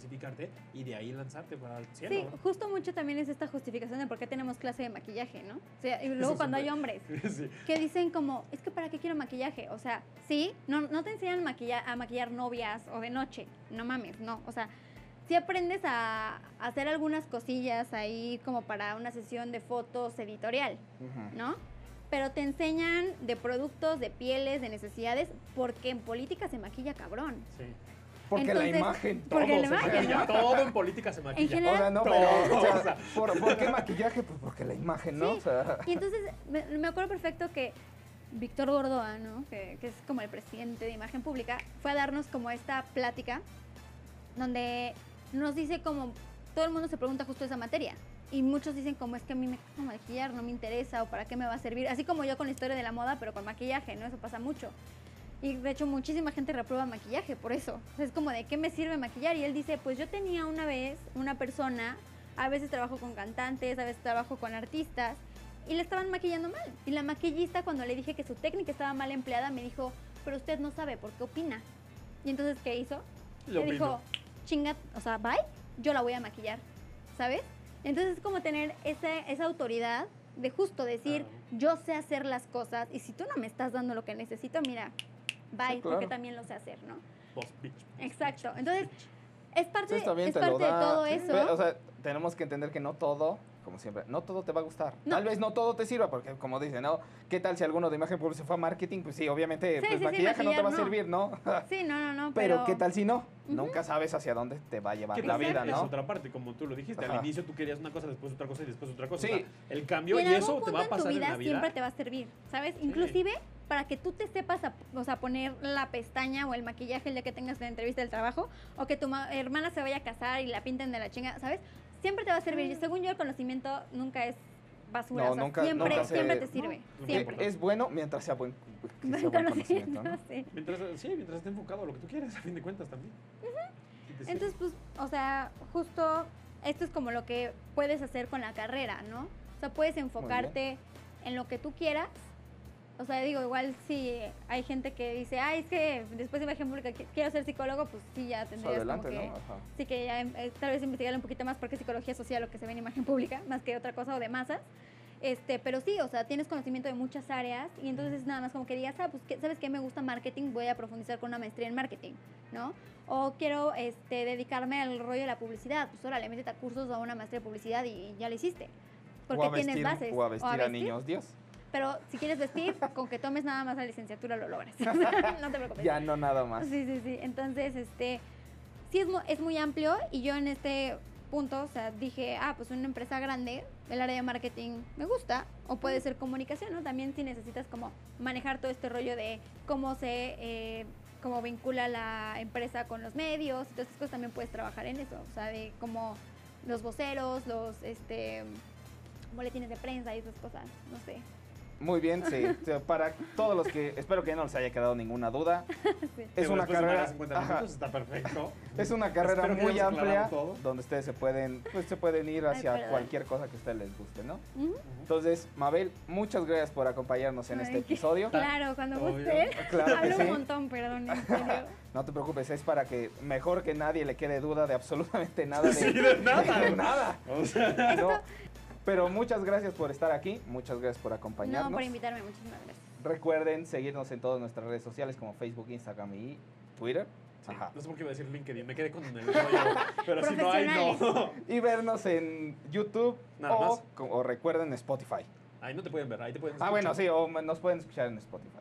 y de ahí lanzarte para el cielo. Sí, justo mucho también es esta justificación de por qué tenemos clase de maquillaje, ¿no? O sea, y <laughs> luego Eso cuando hay hombres <laughs> Sí. que dicen como, es que para qué quiero maquillaje, o sea, sí, no, no te enseñan a maquillar novias o de noche, no mames, no, o sea, sí aprendes a, hacer algunas cosillas ahí como para una sesión de fotos editorial. ¿no? Pero te enseñan de productos, de pieles, de necesidades, porque en política se maquilla cabrón. Sí. Porque la imagen. porque Todo la. Todo en política se maquilla. general- O sea, no, Todo, pero, o sea, o sea. ¿por, por qué maquillaje? Pues porque la imagen, ¿no? Sí. O sea, Y entonces me, me acuerdo perfecto que Víctor Gordoa, ¿no? que, que es como el presidente de imagen pública, fue a darnos como esta plática donde nos dice como todo el mundo se pregunta justo esa materia. Y muchos dicen como es que a mí me gusta maquillar, no me interesa o para qué me va a servir. Así como yo con la historia de la moda, pero con maquillaje, ¿no? Eso pasa mucho. Y de hecho muchísima gente reprueba maquillaje por eso. Es como de qué me sirve maquillar. Y él dice, pues yo tenía una vez una persona, a veces trabajo con cantantes, a veces trabajo con artistas, y le estaban maquillando mal. Y la maquillista cuando le dije que su técnica estaba mal empleada me dijo, pero usted no sabe por qué opina. Y entonces, ¿qué hizo? Lo le dijo, chinga, o sea, bye, yo la voy a maquillar, ¿sabes? Entonces es como tener esa, esa autoridad de justo decir, Claro. yo sé hacer las cosas y si tú no me estás dando lo que necesito, mira, bye, Sí, porque también lo sé hacer, ¿no? Boss bitch, boss Exacto. bitch, Entonces. Es parte, es de todo Sí, eso. pero, o sea, tenemos que entender que no todo como siempre, no todo te va a gustar. No. Tal vez no todo te sirva, porque como dicen, ¿no? ¿Qué tal si alguno de imagen pública se fue a marketing? Pues sí, obviamente, Sí, pues sí, sí, maquillaje no te va a servir, ¿no? Sí, no, no, no. <laughs> pero, Pero, ¿qué tal si no? Nunca sabes hacia dónde te va a llevar la vida, Es ¿no? otra parte, como tú lo dijiste. Ajá. Al inicio tú querías una cosa, después otra cosa y después otra cosa. Sí. O sea, el cambio y, en algún eso te va a en pasar en la vida. siempre te va a servir, ¿sabes? Inclusive para que tú te sepas, a- o sea, poner la pestaña o el maquillaje el día que tengas la entrevista del trabajo, o que tu ma- hermana se vaya a casar y la pinten de la chinga, ¿sabes? Siempre te va a servir. Según yo, el conocimiento nunca es basura. No, o sea, nunca- siempre, nunca se- siempre te sirve. no, siempre. Es bueno mientras sea buen, sea conocimiento, ¿no? sí. Mientras, sí, mientras esté enfocado a lo que tú quieres, a fin de cuentas también. Entonces, pues, o sea, justo esto es como lo que puedes hacer con la carrera, ¿no? O sea, puedes enfocarte en lo que tú quieras. O sea, digo, igual si hay gente que dice, ay, es que después de imagen pública qui- quiero ser psicólogo, pues sí, ya Pues tendrías adelante, como que... ¿no? Ajá. Sí, que ya em- eh, tal vez investigarle un poquito más porque es psicología social lo que se ve en imagen pública, más que otra cosa o de masas. Este, pero sí, o sea, tienes conocimiento de muchas áreas y entonces nada más como que digas, ah, pues, ¿qué- ¿sabes qué? Me gusta marketing, voy a profundizar con una maestría en marketing, ¿no? O quiero este, dedicarme al rollo de la publicidad, pues órale, métete a cursos o a una maestría de publicidad y ya lo hiciste. Porque o a tienes vestir, bases. O a vestir a, vestir, niños Dios. Pero si quieres vestir, con que tomes nada más la licenciatura lo logras. <laughs> <laughs> no te preocupes. Ya no nada más. Sí, sí, sí. Entonces, este, sí es, es muy amplio y yo en este punto, o sea, dije, ah, pues una empresa grande, el área de marketing me gusta, o puede ser comunicación, ¿no? También si necesitas como manejar todo este rollo de cómo se, eh, cómo vincula la empresa con los medios, esas cosas también puedes trabajar en eso, o sea, de cómo los voceros, los, este, boletines de prensa y esas cosas, no sé. Muy bien, sí. O sea, Para todos los que, espero que no les haya quedado ninguna duda. <laughs> Sí. Es una de carrera, 50 ajá, minutos está perfecto. es una carrera Espero muy amplia donde ustedes se pueden, pues se pueden ir hacia cualquier cosa que a ustedes les guste, ¿no? Entonces, Mabel, muchas gracias por acompañarnos en este Ay, episodio. Claro, cuando guste. <laughs> Claro Hablo sí. un montón, perdón, en serio. <laughs> No te preocupes, es para que mejor que nadie le quede duda de absolutamente nada. De, Sí, de nada. de nada. O sea, No, pero muchas gracias por estar aquí, muchas gracias por acompañarnos. No, por invitarme, muchísimas gracias. Recuerden seguirnos en todas nuestras redes sociales como Facebook, Instagram y Twitter. sí, Ajá. no sé por qué iba a decir LinkedIn, me quedé con el rollo. Pero si no hay, no. Y vernos en YouTube Nada o, más. o recuerden Spotify. Ahí no te pueden ver, ahí te pueden Ah, bueno, escuchar. sí, o nos pueden escuchar en Spotify.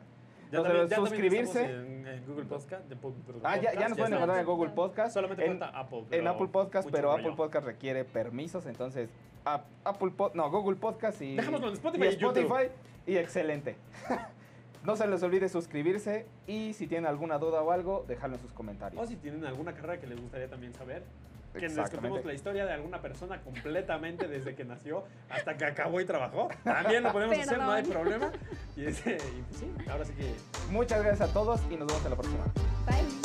Ya Entonces, también, ya también suscribirse. en, en Google Podcast. de Ah, ya, ya nos pueden encontrar en Google Podcast. Solamente en, falta Apple. en Apple Podcast, pero rollo. Apple Podcast requiere permisos, entonces Apple Pod- no, Google Podcast y, Dejémoslo en Spotify y y YouTube. Spotify y excelente. <laughs> no se les olvide suscribirse y si tienen alguna duda o algo, dejarlo en sus comentarios. O si tienen alguna carrera que les gustaría también saber, que les contemos la historia de alguna persona completamente desde que nació hasta que acabó y trabajó. También lo podemos hacer, no hay problema. Y, ese, y pues sí, ahora sí que Muchas gracias a todos y nos vemos en la próxima. Bye.